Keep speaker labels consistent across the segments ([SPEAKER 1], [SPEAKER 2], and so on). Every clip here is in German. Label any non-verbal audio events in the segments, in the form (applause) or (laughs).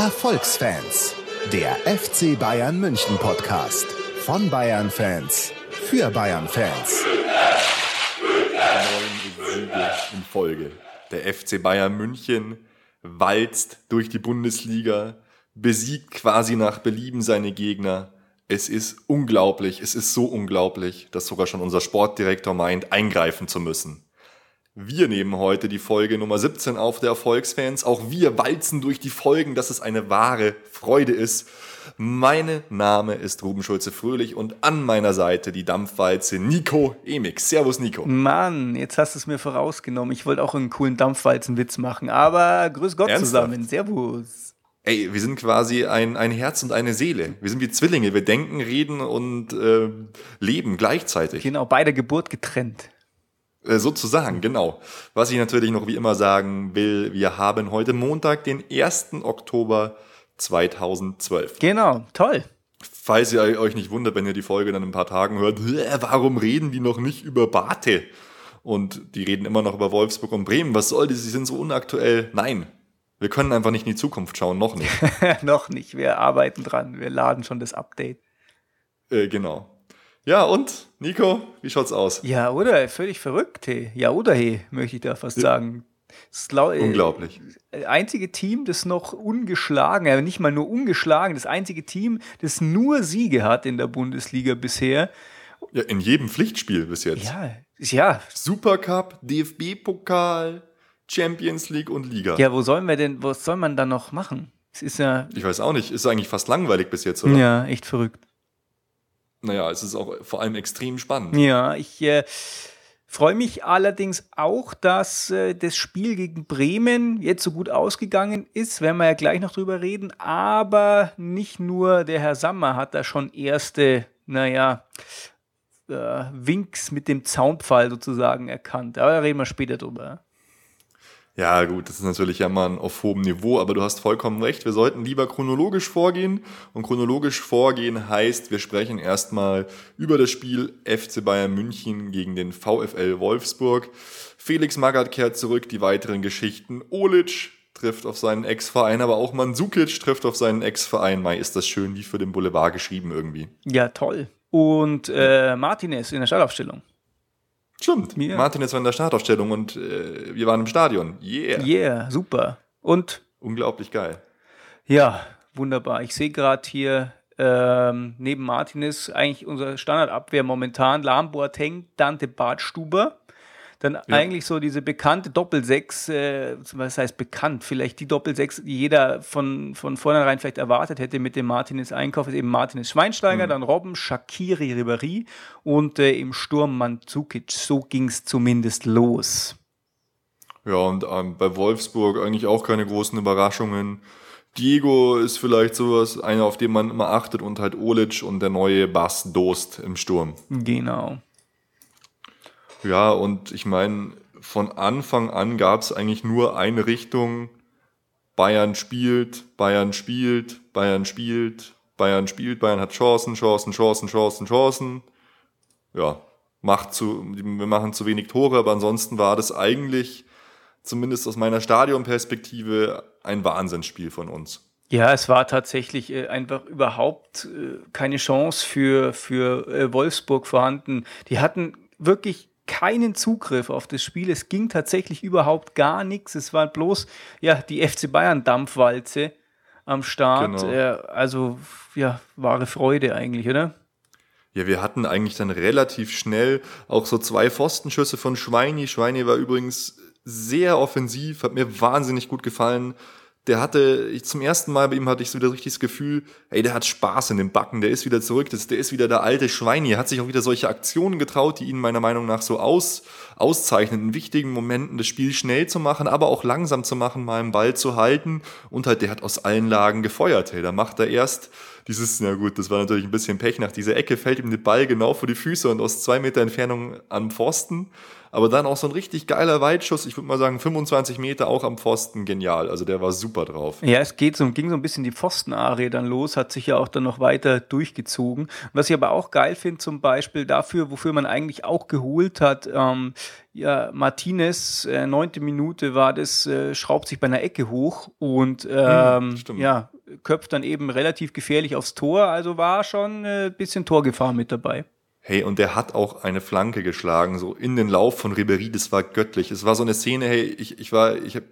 [SPEAKER 1] Erfolgsfans, der FC Bayern München Podcast von Bayern Fans für Bayern Fans.
[SPEAKER 2] Neun Siege in Folge. Der FC Bayern München walzt durch die Bundesliga, besiegt quasi nach Belieben seine Gegner. Es ist unglaublich, es ist so unglaublich, dass sogar schon unser Sportdirektor meint, eingreifen zu müssen. Wir nehmen heute die Folge Nummer 17 auf der Erfolgsfans. Auch wir walzen durch die Folgen, dass es eine wahre Freude ist. Mein Name ist Ruben Schulze-Fröhlich und an meiner Seite die Dampfwalze Nico Emix. Servus Nico.
[SPEAKER 3] Mann, jetzt hast du es mir vorausgenommen. Ich wollte auch einen coolen Dampfwalzenwitz machen, aber grüß Gott Ernsthaft? zusammen. Servus.
[SPEAKER 2] Ey, wir sind quasi ein, ein Herz und eine Seele. Wir sind wie Zwillinge. Wir denken, reden und äh, leben gleichzeitig.
[SPEAKER 3] Genau, bei der Geburt getrennt.
[SPEAKER 2] Äh, sozusagen, genau. Was ich natürlich noch wie immer sagen will, wir haben heute Montag, den 1. Oktober 2012.
[SPEAKER 3] Genau, toll.
[SPEAKER 2] Falls ihr euch nicht wundert, wenn ihr die Folge dann in ein paar Tagen hört, (laughs) warum reden die noch nicht über Bate? Und die reden immer noch über Wolfsburg und Bremen. Was soll das? Sie sind so unaktuell. Nein, wir können einfach nicht in die Zukunft schauen, noch nicht. (laughs)
[SPEAKER 3] noch nicht, wir arbeiten dran, wir laden schon das Update.
[SPEAKER 2] Äh, genau. Ja, und, Nico, wie schaut's aus?
[SPEAKER 3] Ja, oder? Völlig verrückt, hey. Ja, oder, hey, möchte ich da fast ja. sagen.
[SPEAKER 2] Unglaublich.
[SPEAKER 3] Das einzige Team, das noch ungeschlagen, aber nicht mal nur ungeschlagen, das einzige Team, das nur Siege hat in der Bundesliga bisher.
[SPEAKER 2] Ja, in jedem Pflichtspiel bis jetzt.
[SPEAKER 3] Ja, ja.
[SPEAKER 2] Supercup, DFB-Pokal, Champions League und Liga.
[SPEAKER 3] Ja, wo sollen wir denn, was soll man da noch machen? Es ist ja.
[SPEAKER 2] Ich weiß auch nicht, ist eigentlich fast langweilig bis jetzt, oder?
[SPEAKER 3] Ja, echt verrückt.
[SPEAKER 2] Naja, es ist auch vor allem extrem spannend.
[SPEAKER 3] Ja, ich äh, freue mich allerdings auch, dass äh, das Spiel gegen Bremen jetzt so gut ausgegangen ist, werden wir ja gleich noch drüber reden. Aber nicht nur der Herr Sammer hat da schon erste, naja, äh, Winks mit dem Zaunpfahl sozusagen erkannt. Aber da reden wir später drüber.
[SPEAKER 2] Ja, gut, das ist natürlich ja mal auf hohem Niveau, aber du hast vollkommen recht. Wir sollten lieber chronologisch vorgehen. Und chronologisch vorgehen heißt, wir sprechen erstmal über das Spiel FC Bayern München gegen den VfL Wolfsburg. Felix Magath kehrt zurück, die weiteren Geschichten. Olic trifft auf seinen Ex-Verein, aber auch Mandzukic trifft auf seinen Ex-Verein. Mai ist das schön wie für den Boulevard geschrieben irgendwie.
[SPEAKER 3] Ja, toll. Und äh, Martinez in der Startaufstellung.
[SPEAKER 2] Stimmt. Ja. Martin ist war in der Startaufstellung und äh, wir waren im Stadion. Yeah.
[SPEAKER 3] Yeah, super. Und?
[SPEAKER 2] Unglaublich geil.
[SPEAKER 3] Ja, wunderbar. Ich sehe gerade hier ähm, neben Martinez eigentlich unser Standardabwehr momentan Lahm Boateng, Dante Bartstuber. Dann ja. eigentlich so diese bekannte Doppelsechs, äh, was heißt bekannt, vielleicht die Doppelsechs, die jeder von, von vornherein vielleicht erwartet hätte mit dem Martinez Einkauf, ist eben Martinez Schweinsteiger, mhm. dann Robben, Shakiri Ribéry und äh, im Sturm Mandzukic. So ging es zumindest los.
[SPEAKER 2] Ja, und ähm, bei Wolfsburg eigentlich auch keine großen Überraschungen. Diego ist vielleicht sowas, einer, auf den man immer achtet, und halt Olic und der neue Bass Dost im Sturm.
[SPEAKER 3] Genau.
[SPEAKER 2] Ja, und ich meine, von Anfang an gab es eigentlich nur eine Richtung. Bayern spielt, Bayern spielt, Bayern spielt, Bayern spielt, Bayern hat Chancen, Chancen, Chancen, Chancen, Chancen. Ja, macht zu, wir machen zu wenig Tore, aber ansonsten war das eigentlich, zumindest aus meiner Stadionperspektive, ein Wahnsinnsspiel von uns.
[SPEAKER 3] Ja, es war tatsächlich äh, einfach überhaupt äh, keine Chance für, für äh, Wolfsburg vorhanden. Die hatten wirklich keinen Zugriff auf das Spiel. Es ging tatsächlich überhaupt gar nichts. Es war bloß ja die FC Bayern Dampfwalze am Start. Genau. Äh, also ja, wahre Freude eigentlich, oder?
[SPEAKER 2] Ja, wir hatten eigentlich dann relativ schnell auch so zwei Pfostenschüsse von Schweini. Schweini war übrigens sehr offensiv, hat mir wahnsinnig gut gefallen der hatte, ich, zum ersten Mal bei ihm hatte ich so wieder richtig das Gefühl, ey, der hat Spaß in den Backen, der ist wieder zurück, das, der ist wieder der alte Schweini, hat sich auch wieder solche Aktionen getraut, die ihn meiner Meinung nach so aus, auszeichnen, in wichtigen Momenten das Spiel schnell zu machen, aber auch langsam zu machen, mal einen Ball zu halten. Und halt, der hat aus allen Lagen gefeuert, hey, da macht er erst dieses, na gut, das war natürlich ein bisschen Pech, nach dieser Ecke fällt ihm der Ball genau vor die Füße und aus zwei Meter Entfernung am Pfosten, aber dann auch so ein richtig geiler Weitschuss, ich würde mal sagen 25 Meter auch am Pfosten, genial. Also der war super drauf.
[SPEAKER 3] Ja, es geht so, ging so ein bisschen die Pfostenarie dann los, hat sich ja auch dann noch weiter durchgezogen. Was ich aber auch geil finde, zum Beispiel dafür, wofür man eigentlich auch geholt hat, ähm, ja, Martinez, äh, neunte Minute war das, äh, schraubt sich bei einer Ecke hoch und ähm, hm, ja, köpft dann eben relativ gefährlich aufs Tor, also war schon ein äh, bisschen Torgefahr mit dabei.
[SPEAKER 2] Hey, und der hat auch eine Flanke geschlagen, so in den Lauf von Ribery, das war göttlich. Es war so eine Szene, hey, ich, ich war, ich hab,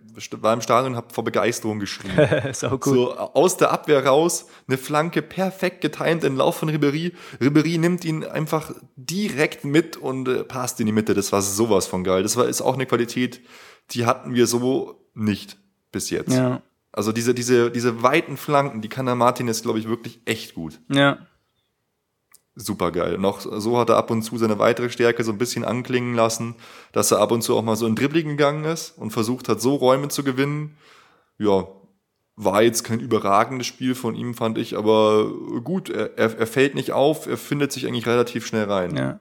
[SPEAKER 2] war im Stadion und habe vor Begeisterung geschrien. (laughs)
[SPEAKER 3] so,
[SPEAKER 2] so aus der Abwehr raus, eine Flanke perfekt getimt, den Lauf von Ribery. Ribery nimmt ihn einfach direkt mit und äh, passt in die Mitte. Das war sowas von geil. Das war ist auch eine Qualität, die hatten wir so nicht bis jetzt.
[SPEAKER 3] Ja.
[SPEAKER 2] Also diese, diese, diese weiten Flanken, die kann der Martinez, glaube ich, wirklich echt gut.
[SPEAKER 3] Ja
[SPEAKER 2] super geil. Noch so hat er ab und zu seine weitere Stärke so ein bisschen anklingen lassen, dass er ab und zu auch mal so in Dribbling gegangen ist und versucht hat, so Räume zu gewinnen. Ja, war jetzt kein überragendes Spiel von ihm, fand ich, aber gut, er, er, fällt nicht auf, er findet sich eigentlich relativ schnell rein.
[SPEAKER 3] Ja.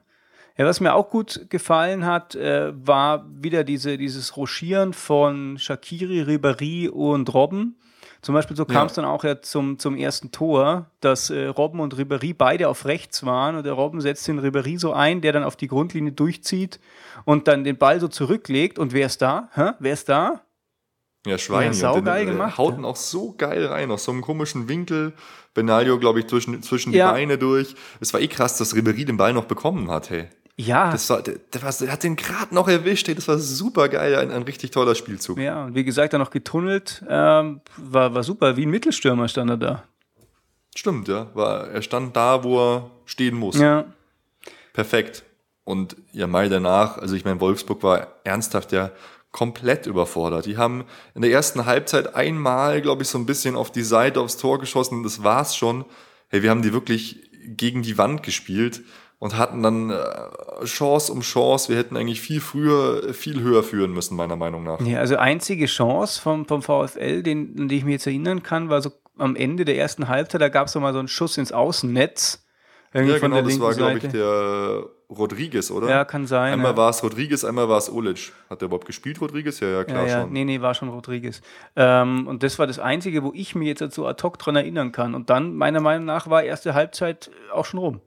[SPEAKER 3] Ja, was mir auch gut gefallen hat, äh, war wieder diese, dieses Rochieren von Shakiri, Ribéry und Robben zum Beispiel so kam es ja. dann auch ja zum, zum ersten Tor, dass äh, Robben und Ribéry beide auf rechts waren und der Robben setzt den Ribéry so ein, der dann auf die Grundlinie durchzieht und dann den Ball so zurücklegt und wer ist da? Hä? Wer ist da?
[SPEAKER 2] Ja, Schwein. Ja,
[SPEAKER 3] saugeil den, gemacht.
[SPEAKER 2] Haut ihn auch so geil rein, aus so einem komischen Winkel. Benaglio, glaube ich, zwischen, zwischen ja. die Beine durch. Es war eh krass, dass Ribéry den Ball noch bekommen hat, hey.
[SPEAKER 3] Ja.
[SPEAKER 2] Das war, war, der hat den gerade noch erwischt, das war super geil, ein, ein richtig toller Spielzug.
[SPEAKER 3] Ja, und wie gesagt, dann noch getunnelt, ähm, war, war super, wie ein Mittelstürmer stand er da.
[SPEAKER 2] Stimmt, ja. War, er stand da, wo er stehen muss.
[SPEAKER 3] Ja.
[SPEAKER 2] Perfekt. Und ja, mal danach, also ich meine, Wolfsburg war ernsthaft ja komplett überfordert. Die haben in der ersten Halbzeit einmal, glaube ich, so ein bisschen auf die Seite aufs Tor geschossen. Das war's schon. Hey, wir haben die wirklich gegen die Wand gespielt und hatten dann äh, Chance um Chance. Wir hätten eigentlich viel früher, viel höher führen müssen, meiner Meinung nach.
[SPEAKER 3] Ja, also einzige Chance vom, vom VfL, den, an die ich mich jetzt erinnern kann, war so am Ende der ersten Halbzeit, da gab es mal so einen Schuss ins Außennetz.
[SPEAKER 2] Irgendwie ja, genau, das war, glaube ich, der Rodriguez, oder?
[SPEAKER 3] Ja, kann sein.
[SPEAKER 2] Einmal
[SPEAKER 3] ja.
[SPEAKER 2] war es Rodriguez, einmal war es Olic. Hat der überhaupt gespielt, Rodriguez? Ja, ja, klar
[SPEAKER 3] ja, ja.
[SPEAKER 2] schon.
[SPEAKER 3] Nee, nee, war schon Rodriguez. Ähm, und das war das Einzige, wo ich mich jetzt so ad hoc dran erinnern kann. Und dann, meiner Meinung nach, war erste Halbzeit auch schon rum.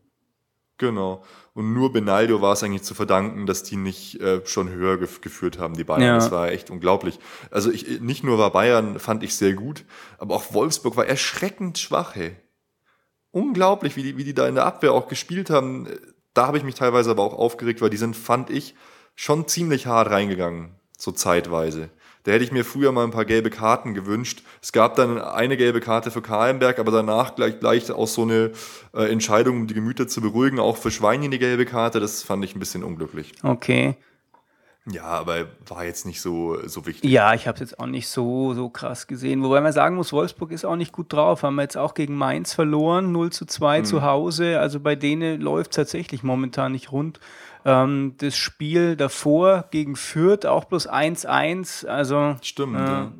[SPEAKER 2] Genau. Und nur Benaldo war es eigentlich zu verdanken, dass die nicht äh, schon höher gef geführt haben, die Bayern.
[SPEAKER 3] Ja.
[SPEAKER 2] Das war echt unglaublich. Also ich, nicht nur war Bayern, fand ich sehr gut, aber auch Wolfsburg war erschreckend schwach, hey. Unglaublich, wie die, wie die da in der Abwehr auch gespielt haben. Da habe ich mich teilweise aber auch aufgeregt, weil die sind, fand ich, schon ziemlich hart reingegangen, so zeitweise. Da hätte ich mir früher mal ein paar gelbe Karten gewünscht. Es gab dann eine gelbe Karte für Kahlenberg, aber danach gleich, gleich auch so eine äh, Entscheidung, um die Gemüter zu beruhigen, auch für Schweini eine gelbe Karte. Das fand ich ein bisschen unglücklich.
[SPEAKER 3] Okay.
[SPEAKER 2] Ja, aber war jetzt nicht so, so wichtig.
[SPEAKER 3] Ja, ich habe es jetzt auch nicht so, so krass gesehen. Wobei man sagen muss, Wolfsburg ist auch nicht gut drauf. Haben wir jetzt auch gegen Mainz verloren, 0 zu 2 hm. zu Hause. Also bei denen läuft tatsächlich momentan nicht rund. Ähm, das Spiel davor gegen Fürth auch bloß 1-1. Also,
[SPEAKER 2] Stimmt, äh, ja.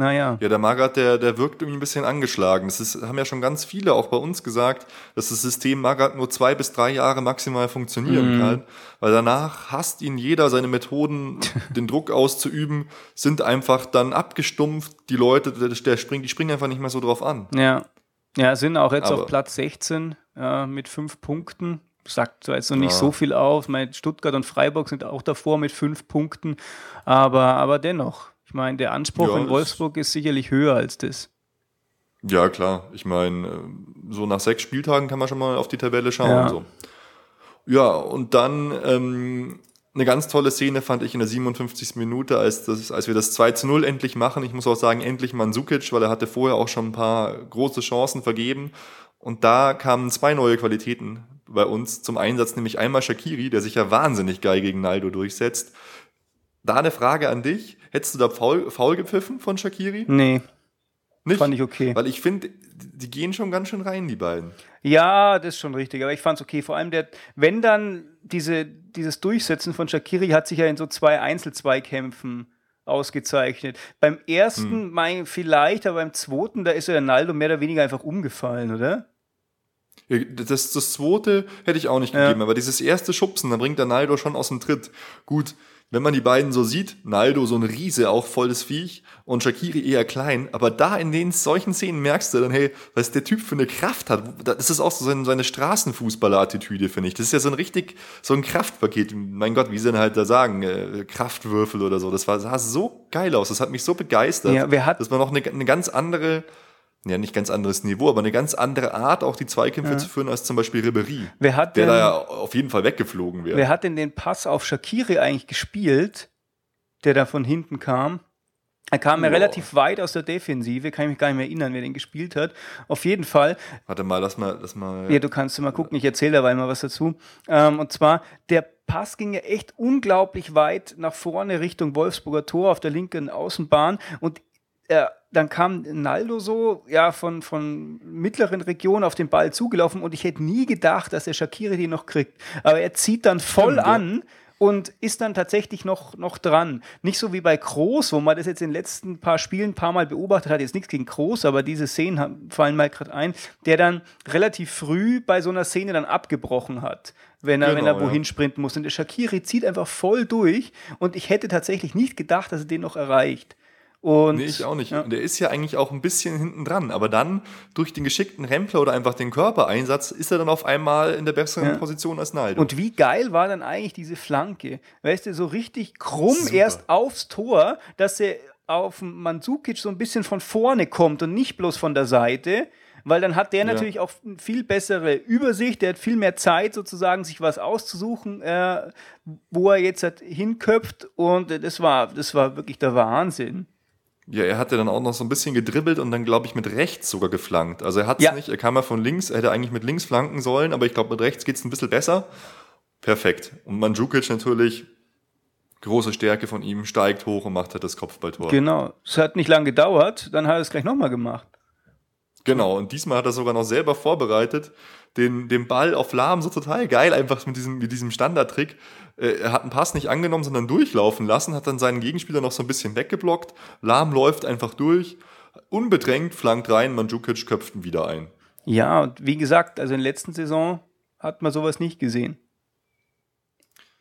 [SPEAKER 3] Naja.
[SPEAKER 2] Ja, der Magath, der, der wirkt irgendwie ein bisschen angeschlagen. Das ist, haben ja schon ganz viele auch bei uns gesagt, dass das System Magath nur zwei bis drei Jahre maximal funktionieren mm. kann. Weil danach hasst ihn jeder, seine Methoden, (laughs) den Druck auszuüben, sind einfach dann abgestumpft. Die Leute, der, der springt, die springen einfach nicht mehr so drauf an.
[SPEAKER 3] Ja. Ja, sind auch jetzt Aber auf Platz 16 äh, mit fünf Punkten sagt zwar jetzt noch nicht ja. so viel auf. Meine, Stuttgart und Freiburg sind auch davor mit fünf Punkten, aber, aber dennoch. Ich meine, der Anspruch ja, in Wolfsburg ist sicherlich höher als das.
[SPEAKER 2] Ja, klar. Ich meine, äh, so nach sechs Spieltagen kann man schon mal auf die Tabelle schauen. Ja, so. ja und dann ähm, eine ganz tolle Szene fand ich in der 57. Minute, als, das, als wir das 2 zu 0 endlich machen. Ich muss auch sagen, endlich Mansukic, weil er hatte vorher auch schon ein paar große Chancen vergeben. Und da kamen zwei neue Qualitäten bei uns zum Einsatz, nämlich einmal Shakiri, der sich ja wahnsinnig geil gegen Naldo durchsetzt. Da eine Frage an dich. Hättest du da faul, faul gepfiffen von Shakiri?
[SPEAKER 3] Nee.
[SPEAKER 2] Nicht?
[SPEAKER 3] Fand ich okay.
[SPEAKER 2] Weil ich finde, die gehen schon ganz schön rein, die beiden.
[SPEAKER 3] Ja, das ist schon richtig. Aber ich fand es okay. Vor allem, der, wenn dann diese, dieses Durchsetzen von Shakiri hat sich ja in so zwei Einzelzweikämpfen ausgezeichnet. Beim ersten, hm. mein, vielleicht, aber beim zweiten, da ist ja Naldo mehr oder weniger einfach umgefallen, oder?
[SPEAKER 2] Das, das zweite hätte ich auch nicht gegeben, ja. aber dieses erste Schubsen, da bringt der Naldo schon aus dem Tritt. Gut, wenn man die beiden so sieht, Naldo so ein Riese, auch volles Viech und Shakiri eher klein, aber da in den solchen Szenen merkst du dann, hey, was der Typ für eine Kraft hat. Das ist auch so seine, seine Straßenfußballer-Attitüde, finde ich. Das ist ja so ein richtig, so ein Kraftpaket. Mein Gott, wie sie denn halt da sagen, äh, Kraftwürfel oder so. Das war, sah so geil aus. Das hat mich so begeistert.
[SPEAKER 3] Ja, wer hat
[SPEAKER 2] das war noch eine, eine ganz andere, ja, nicht ganz anderes Niveau, aber eine ganz andere Art, auch die Zweikämpfe
[SPEAKER 3] Ja.
[SPEAKER 2] zu führen, als zum Beispiel
[SPEAKER 3] hat
[SPEAKER 2] der
[SPEAKER 3] denn-
[SPEAKER 2] da ja auf jeden Fall weggeflogen wäre.
[SPEAKER 3] Wer hat denn den Pass auf Shakiri eigentlich gespielt, der da von hinten kam? Er kam ja
[SPEAKER 2] Boah.
[SPEAKER 3] relativ weit aus der Defensive, kann ich mich gar nicht mehr erinnern, wer den gespielt hat. Auf jeden Fall,
[SPEAKER 2] Warte mal, lass mal, lass mal.
[SPEAKER 3] ja, du kannst mal gucken, ich erzähle dabei mal was dazu. Ähm, und zwar, der Pass ging ja echt unglaublich weit nach vorne Richtung Wolfsburger Tor auf der linken Außenbahn und äh, dann kam Naldo so ja von, von mittleren Regionen auf den Ball zugelaufen und ich hätte nie gedacht, dass der Shakiri den noch kriegt. Aber er zieht dann voll
[SPEAKER 2] Stimmt,
[SPEAKER 3] an und ist dann tatsächlich noch, noch dran. Nicht so wie bei Kroos, wo man das jetzt in den letzten paar Spielen ein paar Mal beobachtet hat. Jetzt nichts gegen Kroos, aber diese Szenen haben- fallen mal gerade ein, der dann relativ früh bei so einer Szene dann abgebrochen hat, wenn er, wenn
[SPEAKER 2] Genau,
[SPEAKER 3] er wohin
[SPEAKER 2] ja.
[SPEAKER 3] sprinten muss. Und der Shakiri zieht einfach voll durch und ich hätte tatsächlich nicht gedacht, dass er den noch erreicht. Und,
[SPEAKER 2] Nee, ich auch nicht.
[SPEAKER 3] Ja.
[SPEAKER 2] Der ist ja eigentlich auch ein bisschen hinten dran. Aber dann, durch den geschickten Rempler oder einfach den Körpereinsatz, ist er dann auf einmal in der besseren
[SPEAKER 3] Ja.
[SPEAKER 2] Position als Naldo.
[SPEAKER 3] Und wie geil war dann eigentlich diese Flanke? Weißt du, so richtig krumm
[SPEAKER 2] Super.
[SPEAKER 3] erst aufs Tor, dass er auf Mandzukic so ein bisschen von vorne kommt und nicht bloß von der Seite. Weil dann hat der natürlich auch eine viel bessere Übersicht, der hat viel mehr Zeit, sozusagen, sich was auszusuchen, äh, wo er jetzt halt hinköpft. Und das war, das war wirklich der Wahnsinn.
[SPEAKER 2] Ja, er hatte dann auch noch so ein bisschen gedribbelt und dann, glaube ich, mit rechts sogar geflankt. Also er hat es
[SPEAKER 3] Ja.
[SPEAKER 2] nicht, er kam ja von links, er hätte eigentlich mit links flanken sollen, aber ich glaube, mit rechts geht es ein bisschen besser. Perfekt. Und Mandzukic natürlich, große Stärke von ihm, steigt hoch und macht halt das Kopfballtor.
[SPEAKER 3] Genau. Es hat nicht lange gedauert, dann hat er es gleich nochmal gemacht.
[SPEAKER 2] Genau, und diesmal hat er sogar noch selber vorbereitet, den, den Ball auf Lahm so total geil, einfach mit diesem, mit diesem Standardtrick. Äh, Er hat einen Pass nicht angenommen, sondern durchlaufen lassen, hat dann seinen Gegenspieler noch so ein bisschen weggeblockt. Lahm läuft einfach durch, unbedrängt, flankt rein, Mandzukic köpft ihn wieder ein.
[SPEAKER 3] Ja, und wie gesagt, also in der letzten Saison hat man sowas nicht gesehen.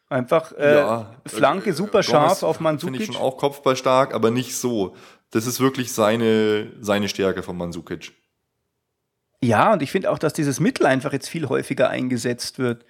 [SPEAKER 3] Einfach äh, Flanke
[SPEAKER 2] äh,
[SPEAKER 3] super scharf
[SPEAKER 2] Gomez
[SPEAKER 3] auf
[SPEAKER 2] Finde ich
[SPEAKER 3] Mandzukic.
[SPEAKER 2] schon auch kopfballstark, aber nicht so. Das ist wirklich seine, seine Stärke von Mandzukic.
[SPEAKER 3] Ja, und ich finde auch, dass dieses Mittel einfach jetzt viel häufiger eingesetzt wird.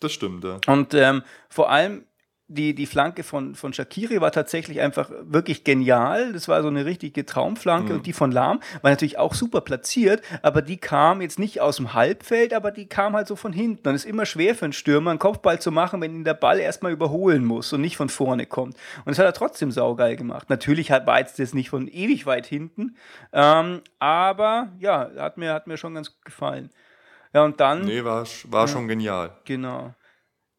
[SPEAKER 2] Das stimmt, ja.
[SPEAKER 3] Und ähm, vor allem die, die Flanke von, von Shakiri war tatsächlich einfach wirklich genial. Das war so eine richtige Traumflanke. Und die von Lahm war natürlich auch super platziert, aber die kam jetzt nicht aus dem Halbfeld, aber die kam halt so von hinten. Und es ist immer schwer für einen Stürmer, einen Kopfball zu machen, wenn ihn der Ball erstmal überholen muss und nicht von vorne kommt. Und das hat er trotzdem saugeil gemacht. Natürlich hat, war jetzt das nicht von ewig weit hinten, ähm, aber ja, hat mir, hat mir schon ganz gut gefallen. Ja, und dann,
[SPEAKER 2] Nee, war, war schon genial.
[SPEAKER 3] genau.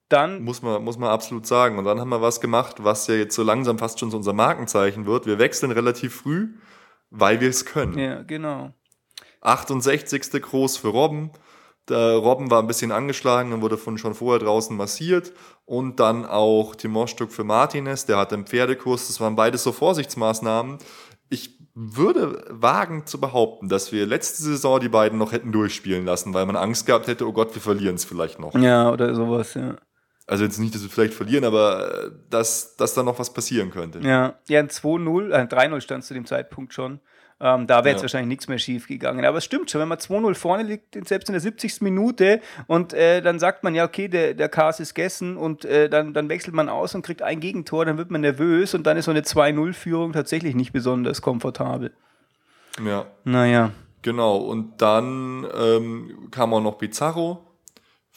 [SPEAKER 3] Dann
[SPEAKER 2] Muss man, muss man absolut sagen. Und dann haben wir was gemacht, was ja jetzt so langsam fast schon so unser Markenzeichen wird. Wir wechseln relativ früh, weil wir es können.
[SPEAKER 3] Ja, genau.
[SPEAKER 2] 68. Groß für Robben. Der Robben war ein bisschen angeschlagen und wurde von schon vorher draußen massiert. Und dann auch Timoschtuk für Martinez, der hatte einen Pferdekurs. Das waren beides so Vorsichtsmaßnahmen. Ich würde wagen zu behaupten, dass wir letzte Saison die beiden noch hätten durchspielen lassen, weil man Angst gehabt hätte, oh Gott, wir verlieren es vielleicht noch.
[SPEAKER 3] Ja, oder sowas, ja.
[SPEAKER 2] Also jetzt nicht, dass wir vielleicht verlieren, aber äh, dass, dass da noch was passieren könnte.
[SPEAKER 3] Ja, ja ein 2-0, äh, 3-0 stand zu dem Zeitpunkt schon. Ähm, da wäre jetzt
[SPEAKER 2] Ja.
[SPEAKER 3] wahrscheinlich nichts mehr schief gegangen. Aber es stimmt schon, wenn man 2-0 vorne liegt, selbst in der 70. Minute, und äh, dann sagt man, ja, okay, der, der Kas ist gegessen und äh, dann, dann wechselt man aus und kriegt ein Gegentor, dann wird man nervös und dann ist so eine 2-0-Führung tatsächlich nicht besonders komfortabel.
[SPEAKER 2] Ja,
[SPEAKER 3] Naja.
[SPEAKER 2] genau. Und dann ähm, kam auch noch Pizarro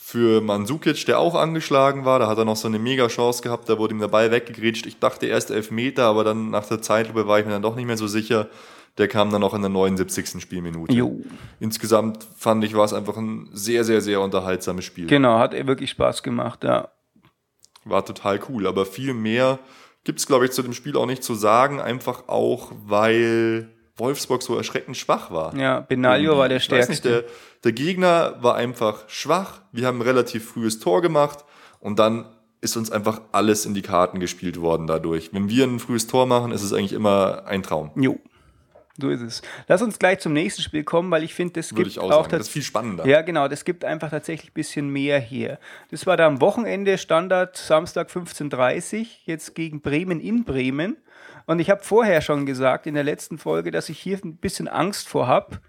[SPEAKER 2] für Mandzukic, der auch angeschlagen war. Da hat er noch so eine mega Chance gehabt, da wurde ihm der Ball weggegrätscht. Ich dachte erst elf Meter, aber dann nach der Zeitlupe war ich mir dann doch nicht mehr so sicher. Der kam dann noch in der 79. Spielminute.
[SPEAKER 3] Jo.
[SPEAKER 2] Insgesamt fand ich, war es einfach ein sehr, sehr, sehr unterhaltsames Spiel.
[SPEAKER 3] Genau, hat er wirklich Spaß gemacht, ja.
[SPEAKER 2] War total cool, aber viel mehr gibt es, glaube ich, zu dem Spiel auch nicht zu sagen, einfach auch, weil Wolfsburg so erschreckend schwach war.
[SPEAKER 3] Ja, Benaglio war der
[SPEAKER 2] Ich weiß nicht,
[SPEAKER 3] Stärkste.
[SPEAKER 2] der, der Gegner war einfach schwach, wir haben ein relativ frühes Tor gemacht und dann ist uns einfach alles in die Karten gespielt worden dadurch. Wenn wir ein frühes Tor machen, ist es eigentlich immer ein Traum.
[SPEAKER 3] Jo. So ist es. Lass uns gleich zum nächsten Spiel kommen, weil ich finde, das
[SPEAKER 2] Würde
[SPEAKER 3] gibt
[SPEAKER 2] ich auch,
[SPEAKER 3] auch.
[SPEAKER 2] Das ist viel spannender.
[SPEAKER 3] Ja, genau, das gibt einfach tatsächlich ein bisschen mehr hier. Das war da am Wochenende, Standard Samstag 15.30 Uhr, jetzt gegen Bremen in Bremen. Und ich habe vorher schon gesagt in der letzten Folge, dass ich hier ein bisschen Angst vor habe.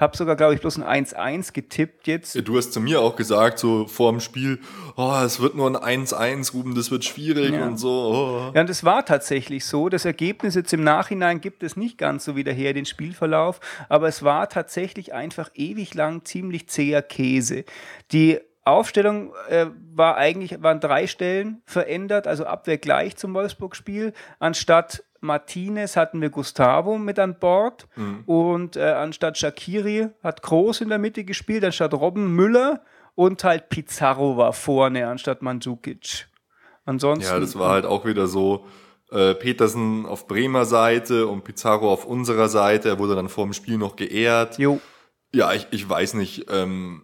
[SPEAKER 3] Habe sogar, glaube ich, bloß ein 1-1 getippt jetzt.
[SPEAKER 2] Du hast zu mir auch gesagt, so vor dem Spiel, oh, es wird nur ein 1-1, Ruben, das wird schwierig
[SPEAKER 3] Ja.
[SPEAKER 2] und so. Oh.
[SPEAKER 3] Ja, und es war tatsächlich so. Das Ergebnis jetzt im Nachhinein gibt es nicht ganz so wieder her, den Spielverlauf, aber es war tatsächlich einfach ewig lang ziemlich zäher Käse. Die Aufstellung äh, war eigentlich, waren drei Stellen verändert, also Abwehr gleich zum Wolfsburg-Spiel. Anstatt Martinez hatten wir Gustavo mit an Bord und äh, anstatt Shakiri hat Groß in der Mitte gespielt, anstatt Robben Müller und halt Pizarro war vorne anstatt Mandzukic. Ansonsten.
[SPEAKER 2] Ja, das war halt auch wieder so, äh, Petersen auf Bremer Seite und Pizarro auf unserer Seite. Er wurde dann vor dem Spiel noch geehrt.
[SPEAKER 3] Jo.
[SPEAKER 2] Ja, ich, ich weiß nicht, ähm,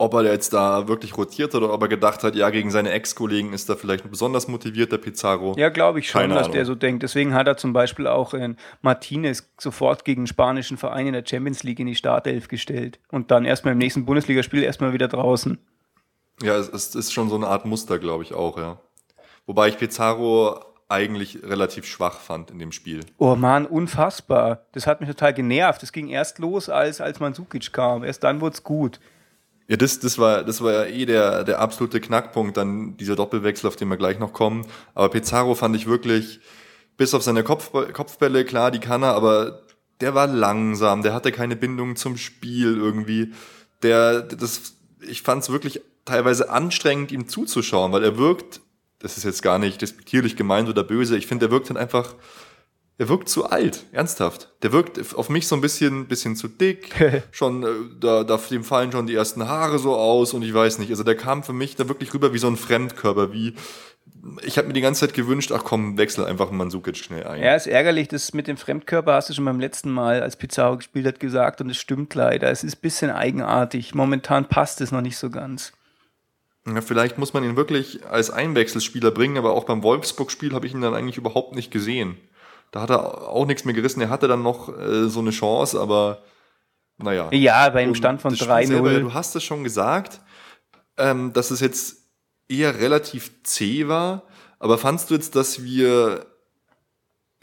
[SPEAKER 2] ob er jetzt da wirklich rotiert hat oder ob er gedacht hat, ja, gegen seine Ex-Kollegen ist er vielleicht besonders motiviert, der Pizarro.
[SPEAKER 3] Ja, glaube ich schon,
[SPEAKER 2] Keine
[SPEAKER 3] dass
[SPEAKER 2] Ahnung.
[SPEAKER 3] der so denkt. Deswegen hat er zum Beispiel auch äh, Martinez sofort gegen einen spanischen Verein in der Champions League in die Startelf gestellt. Und dann erstmal im nächsten Bundesligaspiel erstmal wieder draußen.
[SPEAKER 2] Ja, es, es ist schon so eine Art Muster, glaube ich auch, ja. Wobei ich Pizarro eigentlich relativ schwach fand in dem Spiel.
[SPEAKER 3] Oh Mann, unfassbar. Das hat mich total genervt. Das ging erst los, als, als Mandzukic kam. Erst dann wurde es gut.
[SPEAKER 2] Ja, das, das war, das war ja eh der, der absolute Knackpunkt, dann dieser Doppelwechsel, auf den wir gleich noch kommen. Aber Pizarro fand ich wirklich, bis auf seine Kopf, Kopfbälle, klar, die kann er, aber der war langsam, der hatte keine Bindung zum Spiel irgendwie. Der, das, ich fand es wirklich teilweise anstrengend, ihm zuzuschauen, weil er wirkt, das ist jetzt gar nicht despektierlich gemeint oder böse, ich finde, er wirkt dann einfach, er wirkt zu alt, ernsthaft. Der wirkt auf mich so ein bisschen, bisschen zu dick. (laughs) schon, äh, da, da dem fallen schon die ersten Haare so aus und ich weiß nicht. Also der kam für mich da wirklich rüber wie so ein Fremdkörper, wie ich habe mir die ganze Zeit gewünscht, ach komm, wechsel einfach Mandzukic schnell ein.
[SPEAKER 3] Ja, ist ärgerlich. Das mit dem Fremdkörper hast du schon beim letzten Mal, als Pizarro gespielt hat, gesagt. Und es stimmt leider. Es ist ein bisschen eigenartig. Momentan passt es noch nicht so ganz.
[SPEAKER 2] Ja, vielleicht muss man ihn wirklich als Einwechselspieler bringen, aber auch beim Wolfsburg-Spiel habe ich ihn dann eigentlich überhaupt nicht gesehen. Da hat er auch nichts mehr gerissen. Er hatte dann noch äh, so eine Chance, aber naja.
[SPEAKER 3] Ja, bei einem Stand von
[SPEAKER 2] das Spiel selber,
[SPEAKER 3] 3-0.
[SPEAKER 2] Du hast es schon gesagt, ähm, dass es jetzt eher relativ zäh war. Aber fandst du jetzt, dass wir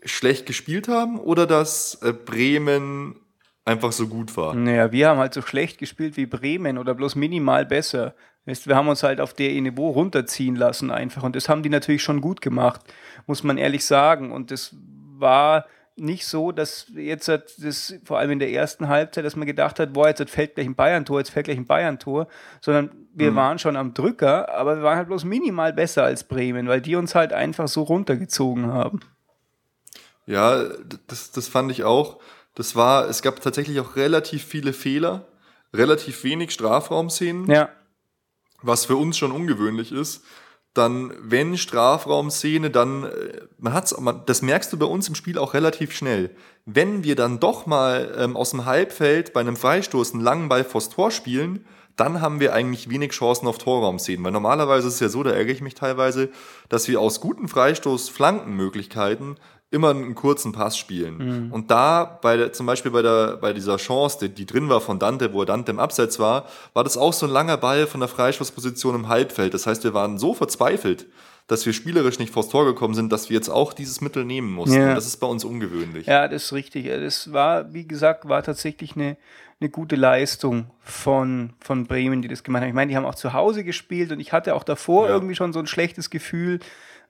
[SPEAKER 2] schlecht gespielt haben oder dass äh, Bremen einfach so gut war?
[SPEAKER 3] Naja, wir haben halt so schlecht gespielt wie Bremen oder bloß minimal besser. Wir haben uns halt auf der Niveau runterziehen lassen einfach. Und das haben die natürlich schon gut gemacht, muss man ehrlich sagen. Und das war nicht so, dass jetzt hat das vor allem in der ersten Halbzeit, dass man gedacht hat, boah, jetzt fällt gleich ein Bayern-Tor, jetzt fällt gleich ein Bayern-Tor, sondern wir waren schon am Drücker, aber wir waren halt bloß minimal besser als Bremen, weil die uns halt einfach so runtergezogen haben.
[SPEAKER 2] Ja, das, das fand ich auch. Das war, es gab tatsächlich auch relativ viele Fehler, relativ wenig Strafraumszenen,
[SPEAKER 3] Ja,
[SPEAKER 2] was für uns schon ungewöhnlich ist. Dann, wenn Strafraumszene, dann, äh, man hat's, man, das merkst du bei uns im Spiel auch relativ schnell. Wenn wir dann doch mal ähm, aus dem Halbfeld bei einem Freistoß einen langen Ball vors Tor spielen, dann haben wir eigentlich wenig Chancen auf Torraumszenen. Weil normalerweise ist es ja so, da ärgere ich mich teilweise, dass wir aus guten Freistoß-Flankenmöglichkeiten immer einen kurzen Pass spielen. Und da, bei der, zum Beispiel bei, der, bei dieser Chance, die, die drin war von Dante, wo Dante im Abseits war, war das auch so ein langer Ball von der Freistoßposition im Halbfeld. Das heißt, wir waren so verzweifelt, dass wir spielerisch nicht vors Tor gekommen sind, dass wir jetzt auch dieses Mittel nehmen mussten.
[SPEAKER 3] Ja.
[SPEAKER 2] Das ist bei uns ungewöhnlich.
[SPEAKER 3] Ja, das ist richtig. Das war, wie gesagt, war tatsächlich eine, eine gute Leistung von, von Bremen, die das gemacht haben. Ich meine, die haben auch zu Hause gespielt und ich hatte auch davor
[SPEAKER 2] Ja.
[SPEAKER 3] irgendwie schon so ein schlechtes Gefühl.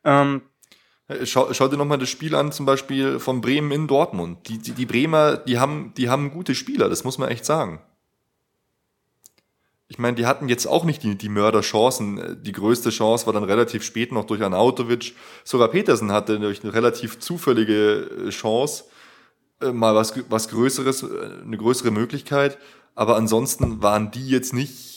[SPEAKER 3] Ähm,
[SPEAKER 2] Schau, schau dir nochmal das Spiel an, zum Beispiel von Bremen in Dortmund. Die, die, die Bremer, die haben, die haben gute Spieler, das muss man echt sagen. Ich meine, die hatten jetzt auch nicht die, die Mörderchancen. Die größte Chance war dann relativ spät noch durch Anautovic. Sogar Petersen hatte durch eine relativ zufällige äh, Chance äh, mal was, was Größeres, äh, eine größere Möglichkeit. Aber ansonsten waren die jetzt nicht,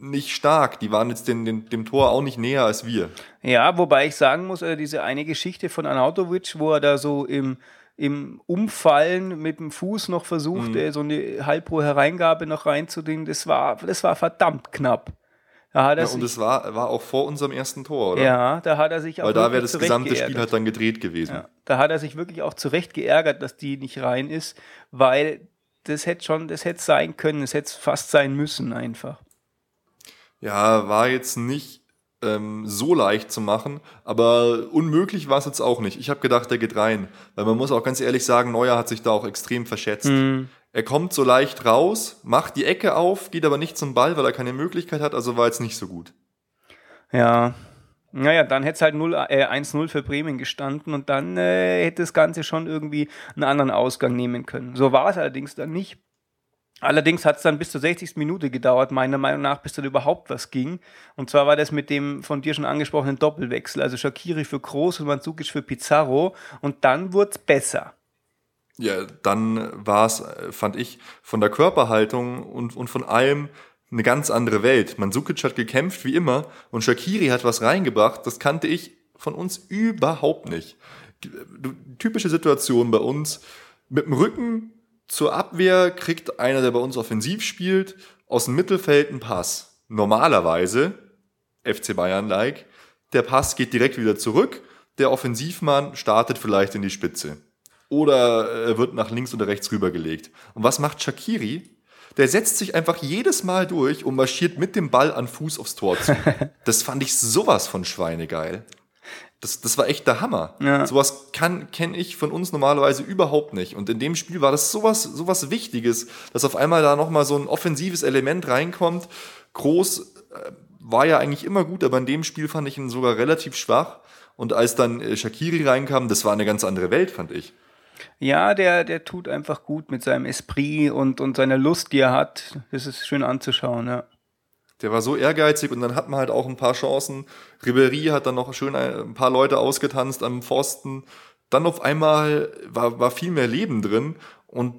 [SPEAKER 2] nicht stark. Die waren jetzt den, den, dem Tor auch nicht näher als wir.
[SPEAKER 3] ja, wobei ich sagen muss, äh, diese eine Geschichte von Anautovic, wo er da so im, im Umfallen mit dem Fuß noch versucht, äh, so eine halbhohe Hereingabe noch reinzudingen, das war, das war verdammt knapp. Da hat er
[SPEAKER 2] Ja, und es war, war auch vor unserem ersten Tor, oder?
[SPEAKER 3] ja, da hat er sich auch
[SPEAKER 2] Weil da wäre das gesamte Spiel
[SPEAKER 3] geärgert.
[SPEAKER 2] halt dann gedreht gewesen.
[SPEAKER 3] Ja, da hat er sich wirklich auch zurecht geärgert, dass die nicht rein ist, weil das hätte schon, das hätte sein können, es hätte fast sein müssen einfach.
[SPEAKER 2] Ja, war jetzt nicht ähm, so leicht zu machen, aber unmöglich war es jetzt auch nicht. Ich habe gedacht, der geht rein. Weil man muss auch ganz ehrlich sagen, Neuer hat sich da auch extrem verschätzt. Er kommt so leicht raus, macht die Ecke auf, geht aber nicht zum Ball, weil er keine Möglichkeit hat, also war jetzt nicht so gut.
[SPEAKER 3] Ja. Naja, dann hätte es halt 0, äh, 1-0 für Bremen gestanden und dann äh, hätte das Ganze schon irgendwie einen anderen Ausgang nehmen können. So war es allerdings dann nicht. Allerdings hat es dann bis zur 60. Minute gedauert, meiner Meinung nach, bis dann überhaupt was ging. Und zwar war das mit dem von dir schon angesprochenen Doppelwechsel. Also Shakiri für Groß und Mandzukic für Pizarro. Und dann wurde es besser.
[SPEAKER 2] Ja, dann war es, fand ich, von der Körperhaltung und, und von allem eine ganz andere Welt. Mandzukic hat gekämpft wie immer und Shakiri hat was reingebracht, das kannte ich von uns überhaupt nicht. Du- Typische Situation bei uns, mit dem Rücken zur Abwehr kriegt einer, der bei uns offensiv spielt, aus dem Mittelfeld einen Pass. Normalerweise, FC Bayern-like, der Pass geht direkt wieder zurück, der Offensivmann startet vielleicht in die Spitze. Oder er wird nach links oder rechts rübergelegt. Und was macht Shakiri? Der setzt sich einfach jedes Mal durch und marschiert mit dem Ball an Fuß aufs Tor zu. (laughs) Das fand ich sowas von schweinegeil. Das, das war echt der Hammer.
[SPEAKER 3] Ja.
[SPEAKER 2] Sowas kann kenne ich von uns normalerweise überhaupt nicht. Und in dem Spiel war das sowas, sowas Wichtiges, dass auf einmal da nochmal so ein offensives Element reinkommt. Groß äh, war ja eigentlich immer gut, aber in dem Spiel fand ich ihn sogar relativ schwach. Und als dann äh, Shakiri reinkam, das war eine ganz andere Welt, fand ich.
[SPEAKER 3] Ja, der, der tut einfach gut mit seinem Esprit und, und seiner Lust, die er hat. Das ist schön anzuschauen, ja.
[SPEAKER 2] Der war so ehrgeizig und dann hat man halt auch ein paar Chancen. Ribéry hat dann noch schön ein paar Leute ausgetanzt am Pfosten. Dann auf einmal war, war viel mehr Leben drin und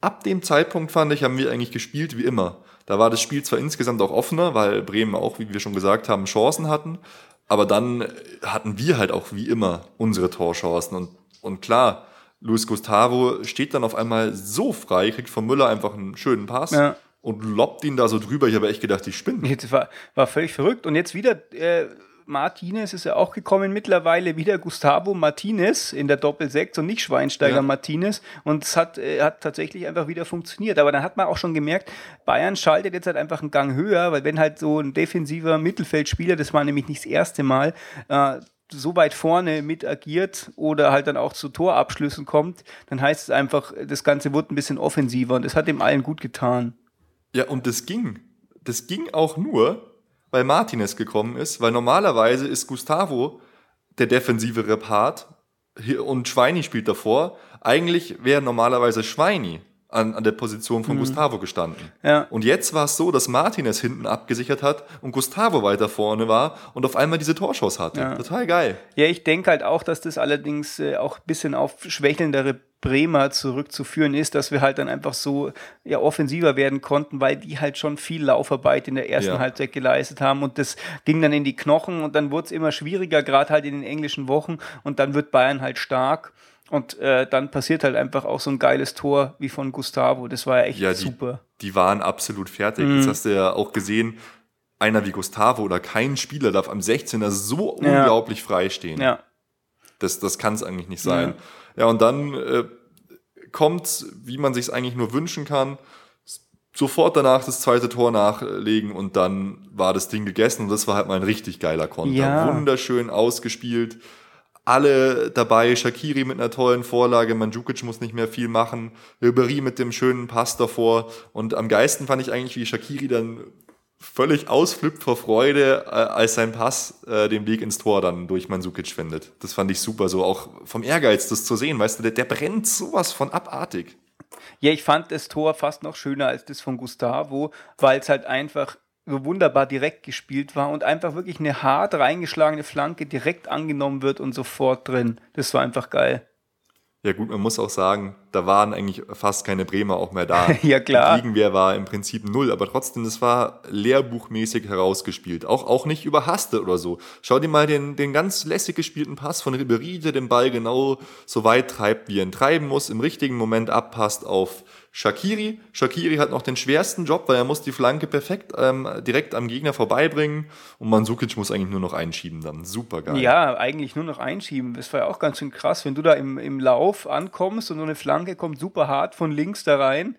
[SPEAKER 2] ab dem Zeitpunkt fand ich, haben wir eigentlich gespielt wie immer. Da war das Spiel zwar insgesamt auch offener, weil Bremen auch, wie wir schon gesagt haben, Chancen hatten, aber dann hatten wir halt auch wie immer unsere Torchancen und, und klar, Luis Gustavo steht dann auf einmal so frei, kriegt von Müller einfach einen schönen Pass
[SPEAKER 3] Ja.
[SPEAKER 2] Und loppt ihn da so drüber. Ich habe echt gedacht, die spinnen.
[SPEAKER 3] Jetzt war, war völlig verrückt. Und jetzt wieder äh, Martinez ist ja auch gekommen mittlerweile, wieder Gustavo Martinez in der Doppel-6 und nicht Schweinsteiger
[SPEAKER 2] Ja.
[SPEAKER 3] Martinez. Und es hat, äh, hat tatsächlich einfach wieder funktioniert. Aber dann hat man auch schon gemerkt, Bayern schaltet jetzt halt einfach einen Gang höher, weil wenn halt so ein defensiver Mittelfeldspieler, das war nämlich nicht das erste Mal, äh, so weit vorne mit agiert oder halt dann auch zu Torabschlüssen kommt, dann heißt es einfach, das Ganze wurde ein bisschen offensiver und das hat dem allen gut getan.
[SPEAKER 2] Ja, und das ging. Das ging auch nur, weil Martinez gekommen ist, weil normalerweise ist Gustavo der defensivere Part und Schweini spielt davor. Eigentlich wäre normalerweise Schweini an, an der Position von Gustavo gestanden.
[SPEAKER 3] Mhm. Ja.
[SPEAKER 2] Und jetzt war es so, dass Martinez hinten abgesichert hat und Gustavo weiter vorne war und auf einmal diese Torschuss hatte.
[SPEAKER 3] Ja.
[SPEAKER 2] Total geil.
[SPEAKER 3] Ja, ich denke halt auch, dass das allerdings äh, auch ein bisschen auf schwächelndere Bremer zurückzuführen ist, dass wir halt dann einfach so ja, offensiver werden konnten, weil die halt schon viel Laufarbeit in der ersten
[SPEAKER 2] Ja.
[SPEAKER 3] Halbzeit geleistet haben und das ging dann in die Knochen und dann wurde es immer schwieriger, gerade halt in den englischen Wochen und dann wird Bayern halt stark und äh, dann passiert halt einfach auch so ein geiles Tor wie von Gustavo. Das war ja echt
[SPEAKER 2] Ja, die,
[SPEAKER 3] super.
[SPEAKER 2] die waren absolut fertig.
[SPEAKER 3] Mhm.
[SPEAKER 2] Jetzt hast du ja auch gesehen, einer wie Gustavo oder kein Spieler darf am 16er so unglaublich frei stehen.
[SPEAKER 3] Ja.
[SPEAKER 2] Das, das kann es eigentlich nicht sein. Ja, und dann äh, kommt, wie man sich eigentlich nur wünschen kann, sofort danach das zweite Tor nachlegen und dann war das Ding gegessen und das war halt mal ein richtig geiler Konter.
[SPEAKER 3] Ja.
[SPEAKER 2] Wunderschön ausgespielt. Alle dabei, Shakiri mit einer tollen Vorlage, Mandzukic muss nicht mehr viel machen, Ribéry mit dem schönen Pass davor und am geilsten fand ich eigentlich, wie Shakiri dann völlig ausflippt vor Freude, äh, als sein Pass äh, den Weg ins Tor dann durch Mandzukic findet. Das fand ich super, so auch vom Ehrgeiz, das zu sehen, weißt du, der, der brennt sowas von abartig.
[SPEAKER 3] Ja, ich fand das Tor fast noch schöner als das von Gustavo, weil es halt einfach so wunderbar direkt gespielt war und einfach wirklich eine hart reingeschlagene Flanke direkt angenommen wird und sofort drin. Das war einfach geil.
[SPEAKER 2] Ja gut, man muss auch sagen, da waren eigentlich fast keine Bremer auch mehr da. (laughs)
[SPEAKER 3] Ja, klar.
[SPEAKER 2] Die Gegenwehr war im Prinzip null, aber trotzdem, das war lehrbuchmäßig herausgespielt. Auch, auch nicht überhastet oder so. Schau dir mal den, den ganz lässig gespielten Pass von Ribéry, der den Ball genau so weit treibt, wie er ihn treiben muss, im richtigen Moment abpasst auf Shakiri. Shakiri hat noch den schwersten Job, weil er muss die Flanke perfekt ähm, direkt am Gegner vorbeibringen und Mansukic muss eigentlich nur noch einschieben dann. Super geil.
[SPEAKER 3] Ja, eigentlich nur noch einschieben. Das war ja auch ganz schön krass, wenn du da im, im Lauf ankommst und so eine Flanke kommt super hart von links da rein.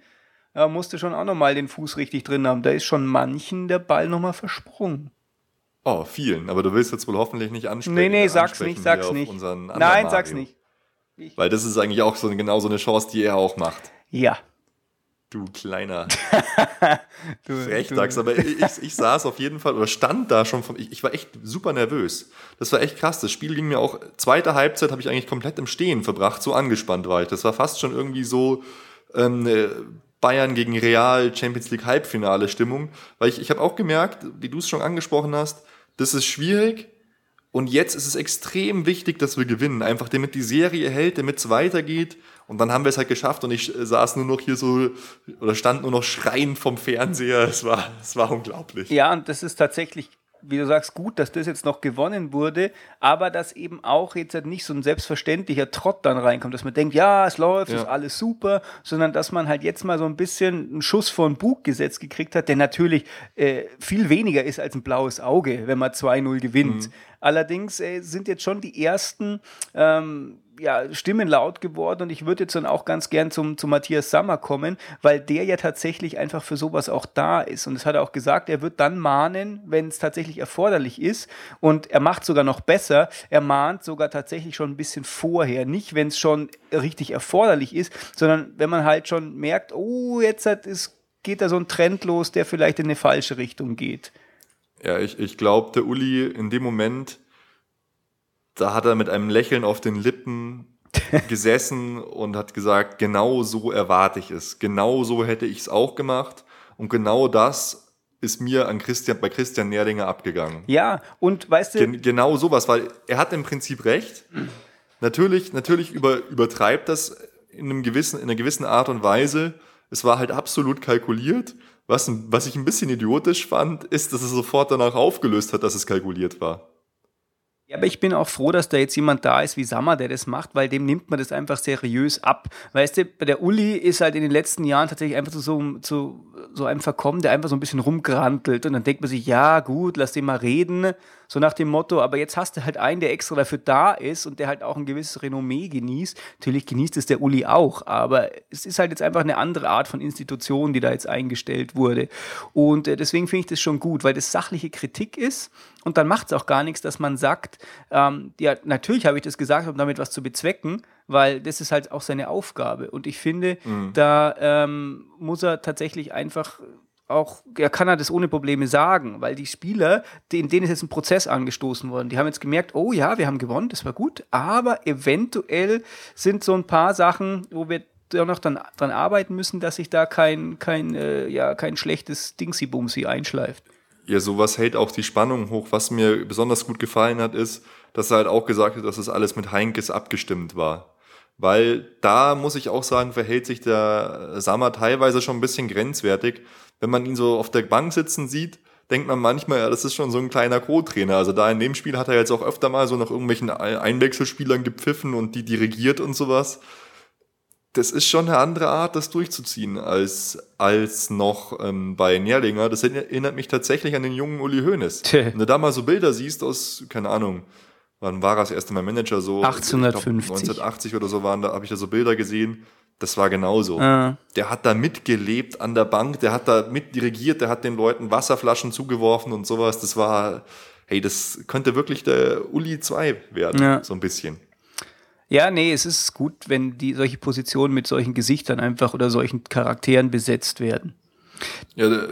[SPEAKER 3] Da musst du schon auch nochmal den Fuß richtig drin haben. Da ist schon manchen der Ball nochmal versprungen.
[SPEAKER 2] Oh, vielen. Aber du willst jetzt wohl hoffentlich nicht ansprechen.
[SPEAKER 3] Nee, nee, sag's nicht, sag's nicht. Nein, Mario. sag's nicht.
[SPEAKER 2] Ich Weil das ist eigentlich auch so genau so eine Chance, die er auch macht.
[SPEAKER 3] Ja.
[SPEAKER 2] Du kleiner (laughs) du, Frechdachs, aber ich, ich saß auf jeden Fall oder stand da schon, vom, ich, ich, war echt super nervös. Das war echt krass. Das Spiel ging mir auch, zweite Halbzeit habe ich eigentlich komplett im Stehen verbracht, so angespannt war ich. Das war fast schon irgendwie so ähm, Bayern gegen Real Champions League Halbfinale Stimmung, weil ich, ich habe auch gemerkt, wie du es schon angesprochen hast, das ist schwierig und jetzt ist es extrem wichtig, dass wir gewinnen, einfach damit die Serie hält, damit es weitergeht und dann haben wir es halt geschafft und ich saß nur noch hier so oder stand nur noch schreiend vom Fernseher. Es war, es war unglaublich.
[SPEAKER 3] Ja, und das ist tatsächlich wie du sagst, gut, dass das jetzt noch gewonnen wurde, aber dass eben auch jetzt halt nicht so ein selbstverständlicher Trott dann reinkommt, dass man denkt, ja, es läuft, ja. ist alles super, sondern dass man halt jetzt mal so ein bisschen einen Schuss vor Bug gesetzt gekriegt hat, der natürlich äh, viel weniger ist als ein blaues Auge, wenn man 2-0 gewinnt. Mhm. Allerdings äh, sind jetzt schon die ersten ähm, ja, Stimmen laut geworden und ich würde jetzt dann auch ganz gern zum, zu Matthias Sammer kommen, weil der ja tatsächlich einfach für sowas auch da ist. Und es hat er auch gesagt, er wird dann mahnen, wenn es tatsächlich erforderlich ist. Und er macht sogar noch besser, er mahnt sogar tatsächlich schon ein bisschen vorher. Nicht, wenn es schon richtig erforderlich ist, sondern wenn man halt schon merkt, oh, jetzt hat, ist, geht da so ein Trend los, der vielleicht in eine falsche Richtung geht.
[SPEAKER 2] Ja, ich, ich glaube, der Uli in dem Moment da hat er mit einem Lächeln auf den Lippen (laughs) gesessen und hat gesagt, genau so erwarte ich es. Genau so hätte ich es auch gemacht. Und genau das ist mir an Christian, bei Christian Nerdinger abgegangen.
[SPEAKER 3] Ja, und weißt du.
[SPEAKER 2] Gen genau sowas, weil er hat im Prinzip recht. Natürlich, natürlich über, übertreibt das in, einem gewissen, in einer gewissen Art und Weise. Es war halt absolut kalkuliert. Was, was ich ein bisschen idiotisch fand, ist, dass er sofort danach aufgelöst hat, dass es kalkuliert war.
[SPEAKER 3] Ja, aber ich bin auch froh, dass da jetzt jemand da ist wie Sammer, der das macht, weil dem nimmt man das einfach seriös ab. Weißt du, der Uli ist halt in den letzten Jahren tatsächlich einfach zu so, zu so einem verkommen, der einfach so ein bisschen rumgrantelt und dann denkt man sich, ja gut, lass den mal reden, so nach dem Motto, aber jetzt hast du halt einen, der extra dafür da ist und der halt auch ein gewisses Renommee genießt. Natürlich genießt es der Uli auch, aber es ist halt jetzt einfach eine andere Art von Institution, die da jetzt eingestellt wurde. Und äh, deswegen finde ich das schon gut, weil das sachliche Kritik ist und dann macht es auch gar nichts, dass man sagt, ähm, ja, natürlich habe ich das gesagt, um damit was zu bezwecken, weil das ist halt auch seine Aufgabe. Und ich finde, mhm. da ähm, muss er tatsächlich einfach auch, er kann er das ohne Probleme sagen, weil die Spieler, in denen ist jetzt ein Prozess angestoßen worden, die haben jetzt gemerkt, oh ja, wir haben gewonnen, das war gut, aber eventuell sind so ein paar Sachen, wo wir ja noch dann dran arbeiten müssen, dass sich da kein, kein, äh, ja, kein schlechtes Dingsy-Bumsy einschleift.
[SPEAKER 2] Ja, sowas hält auch die Spannung hoch. Was mir besonders gut gefallen hat, ist, dass er halt auch gesagt hat, dass das alles mit Heinkes abgestimmt war. Weil da muss ich auch sagen, verhält sich der Sammer teilweise schon ein bisschen grenzwertig wenn man ihn so auf der Bank sitzen sieht, denkt man manchmal, ja, das ist schon so ein kleiner Co-Trainer. Also da in dem Spiel hat er jetzt auch öfter mal so nach irgendwelchen Einwechselspielern gepfiffen und die dirigiert und sowas. Das ist schon eine andere Art, das durchzuziehen, als, als noch ähm, bei Nährlinger. Das erinnert mich tatsächlich an den jungen Uli Hoeneß. Wenn du da mal so Bilder siehst aus, keine Ahnung, wann war er das erste Mal Manager? So
[SPEAKER 3] 1850.
[SPEAKER 2] Glaub, 1980 oder so waren da, habe ich da so Bilder gesehen das war genauso. Ah. Der hat da mitgelebt an der Bank, der hat da mitdirigiert, der hat den Leuten Wasserflaschen zugeworfen und sowas. Das war, hey, das könnte wirklich der Uli 2 werden, ja. so ein bisschen.
[SPEAKER 3] Ja, nee, es ist gut, wenn die solche Positionen mit solchen Gesichtern einfach oder solchen Charakteren besetzt werden.
[SPEAKER 2] Ja,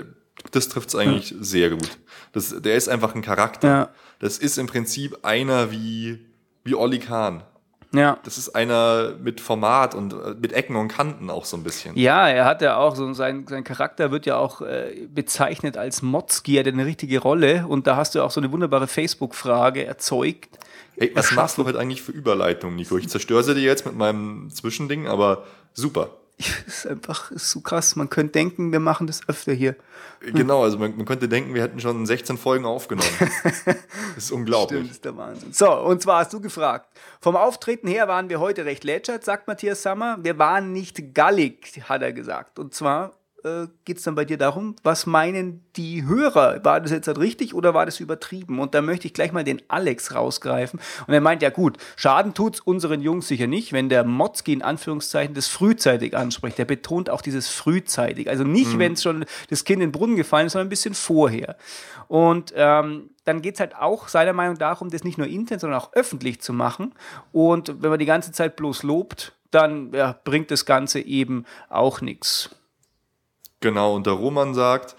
[SPEAKER 2] das trifft es eigentlich ja. sehr gut. Das, der ist einfach ein Charakter. Ja. Das ist im Prinzip einer wie, wie Olli Kahn. Ja. Das ist einer mit Format und äh, mit Ecken und Kanten auch so ein bisschen.
[SPEAKER 3] Ja, er hat ja auch so, sein, sein Charakter wird ja auch äh, bezeichnet als Motzki, er hat eine richtige Rolle und da hast du auch so eine wunderbare Facebook-Frage erzeugt.
[SPEAKER 2] Ey, was machst du heute eigentlich für Überleitungen, Nico? Ich zerstöre sie dir jetzt mit meinem Zwischending, aber super. (laughs)
[SPEAKER 3] ist einfach ist so krass. Man könnte denken, wir machen das öfter hier.
[SPEAKER 2] Genau, also man, man könnte denken, wir hätten schon 16 Folgen aufgenommen. (laughs) das ist unglaublich.
[SPEAKER 3] Stimmt, ist der Wahnsinn. So, und zwar hast du gefragt. Vom Auftreten her waren wir heute recht lätschert, sagt Matthias Sammer. Wir waren nicht gallig, hat er gesagt. Und zwar äh, geht es dann bei dir darum, was meinen die Hörer? War das jetzt halt richtig oder war das übertrieben? Und da möchte ich gleich mal den Alex rausgreifen. Und er meint, ja gut, Schaden tut es unseren Jungs sicher nicht, wenn der Motzki in Anführungszeichen das frühzeitig anspricht. Der betont auch dieses frühzeitig. Also nicht, mhm. wenn es schon das Kind in den Brunnen gefallen ist, sondern ein bisschen vorher. Und ähm, dann geht es halt auch seiner Meinung nach darum, das nicht nur intern, sondern auch öffentlich zu machen. Und wenn man die ganze Zeit bloß lobt, dann ja, bringt das Ganze eben auch nichts.
[SPEAKER 2] Genau, und der Roman sagt,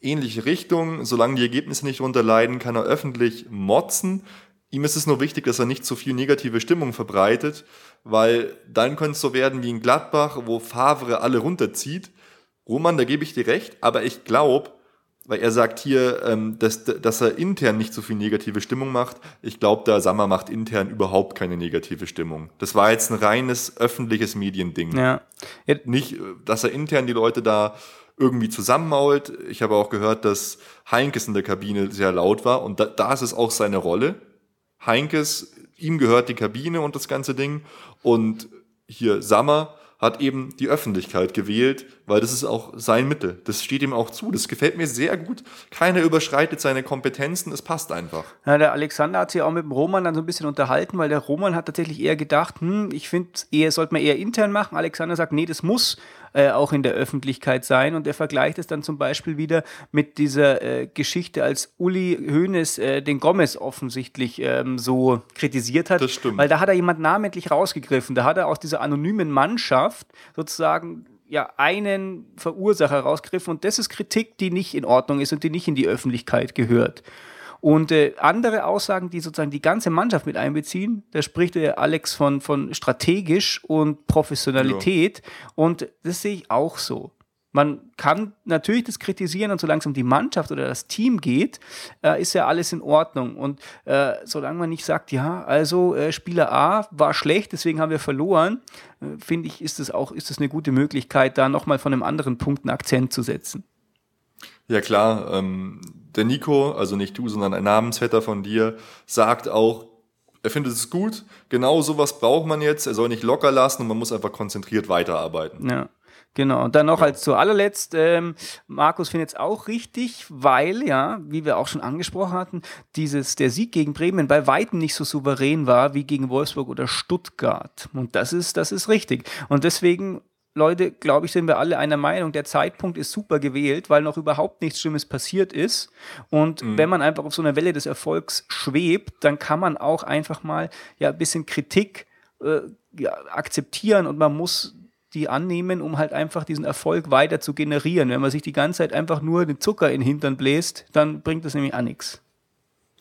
[SPEAKER 2] ähnliche Richtung, solange die Ergebnisse nicht darunter leiden, kann er öffentlich motzen. Ihm ist es nur wichtig, dass er nicht zu viel negative Stimmung verbreitet, weil dann könnte es so werden wie in Gladbach, wo Favre alle runterzieht. Roman, da gebe ich dir recht, aber ich glaube, weil er sagt hier, ähm, dass, dass er intern nicht so viel negative Stimmung macht. Ich glaube, der Sammer macht intern überhaupt keine negative Stimmung. Das war jetzt ein reines öffentliches Mediending. Ja. Nicht, dass er intern die Leute da irgendwie zusammenmault. Ich habe auch gehört, dass Heinkes in der Kabine sehr laut war und da, da ist es auch seine Rolle. Heinkes, ihm gehört die Kabine und das ganze Ding und hier Sammer hat eben die Öffentlichkeit gewählt, weil das ist auch sein Mittel. Das steht ihm auch zu. Das gefällt mir sehr gut. Keiner überschreitet seine Kompetenzen. Es passt einfach.
[SPEAKER 3] Ja, der Alexander hat sich auch mit dem Roman dann so ein bisschen unterhalten, weil der Roman hat tatsächlich eher gedacht, hm, ich finde, eher sollte man eher intern machen. Alexander sagt, nee, das muss äh, auch in der Öffentlichkeit sein. Und er vergleicht es dann zum Beispiel wieder mit dieser äh, Geschichte, als Uli Hoeneß äh, den Gomez offensichtlich ähm, so kritisiert hat.
[SPEAKER 2] Das stimmt.
[SPEAKER 3] Weil da hat er jemand namentlich rausgegriffen. Da hat er aus dieser anonymen Mannschaft sozusagen ja, einen Verursacher rausgegriffen. Und das ist Kritik, die nicht in Ordnung ist und die nicht in die Öffentlichkeit gehört. Und äh, andere Aussagen, die sozusagen die ganze Mannschaft mit einbeziehen, da spricht der Alex von, von strategisch und Professionalität. Ja. Und das sehe ich auch so. Man kann natürlich das kritisieren und solange es um die Mannschaft oder das Team geht, äh, ist ja alles in Ordnung. Und äh, solange man nicht sagt, ja, also äh, Spieler A war schlecht, deswegen haben wir verloren, äh, finde ich, ist das auch ist das eine gute Möglichkeit, da nochmal von einem anderen Punkt einen Akzent zu setzen.
[SPEAKER 2] Ja klar, ähm, der Nico, also nicht du, sondern ein Namensvetter von dir, sagt auch, er findet es gut, genau sowas braucht man jetzt, er soll nicht locker lassen und man muss einfach konzentriert weiterarbeiten.
[SPEAKER 3] Ja. Genau, und dann noch ja. als zu allerletzt, ähm, Markus findet es auch richtig, weil ja, wie wir auch schon angesprochen hatten, dieses, der Sieg gegen Bremen bei Weitem nicht so souverän war wie gegen Wolfsburg oder Stuttgart. Und das ist, das ist richtig. Und deswegen Leute, glaube ich, sind wir alle einer Meinung, der Zeitpunkt ist super gewählt, weil noch überhaupt nichts Schlimmes passiert ist. Und mhm. wenn man einfach auf so einer Welle des Erfolgs schwebt, dann kann man auch einfach mal ja ein bisschen Kritik äh, ja, akzeptieren und man muss die annehmen, um halt einfach diesen Erfolg weiter zu generieren. Wenn man sich die ganze Zeit einfach nur den Zucker in den Hintern bläst, dann bringt das nämlich auch nichts.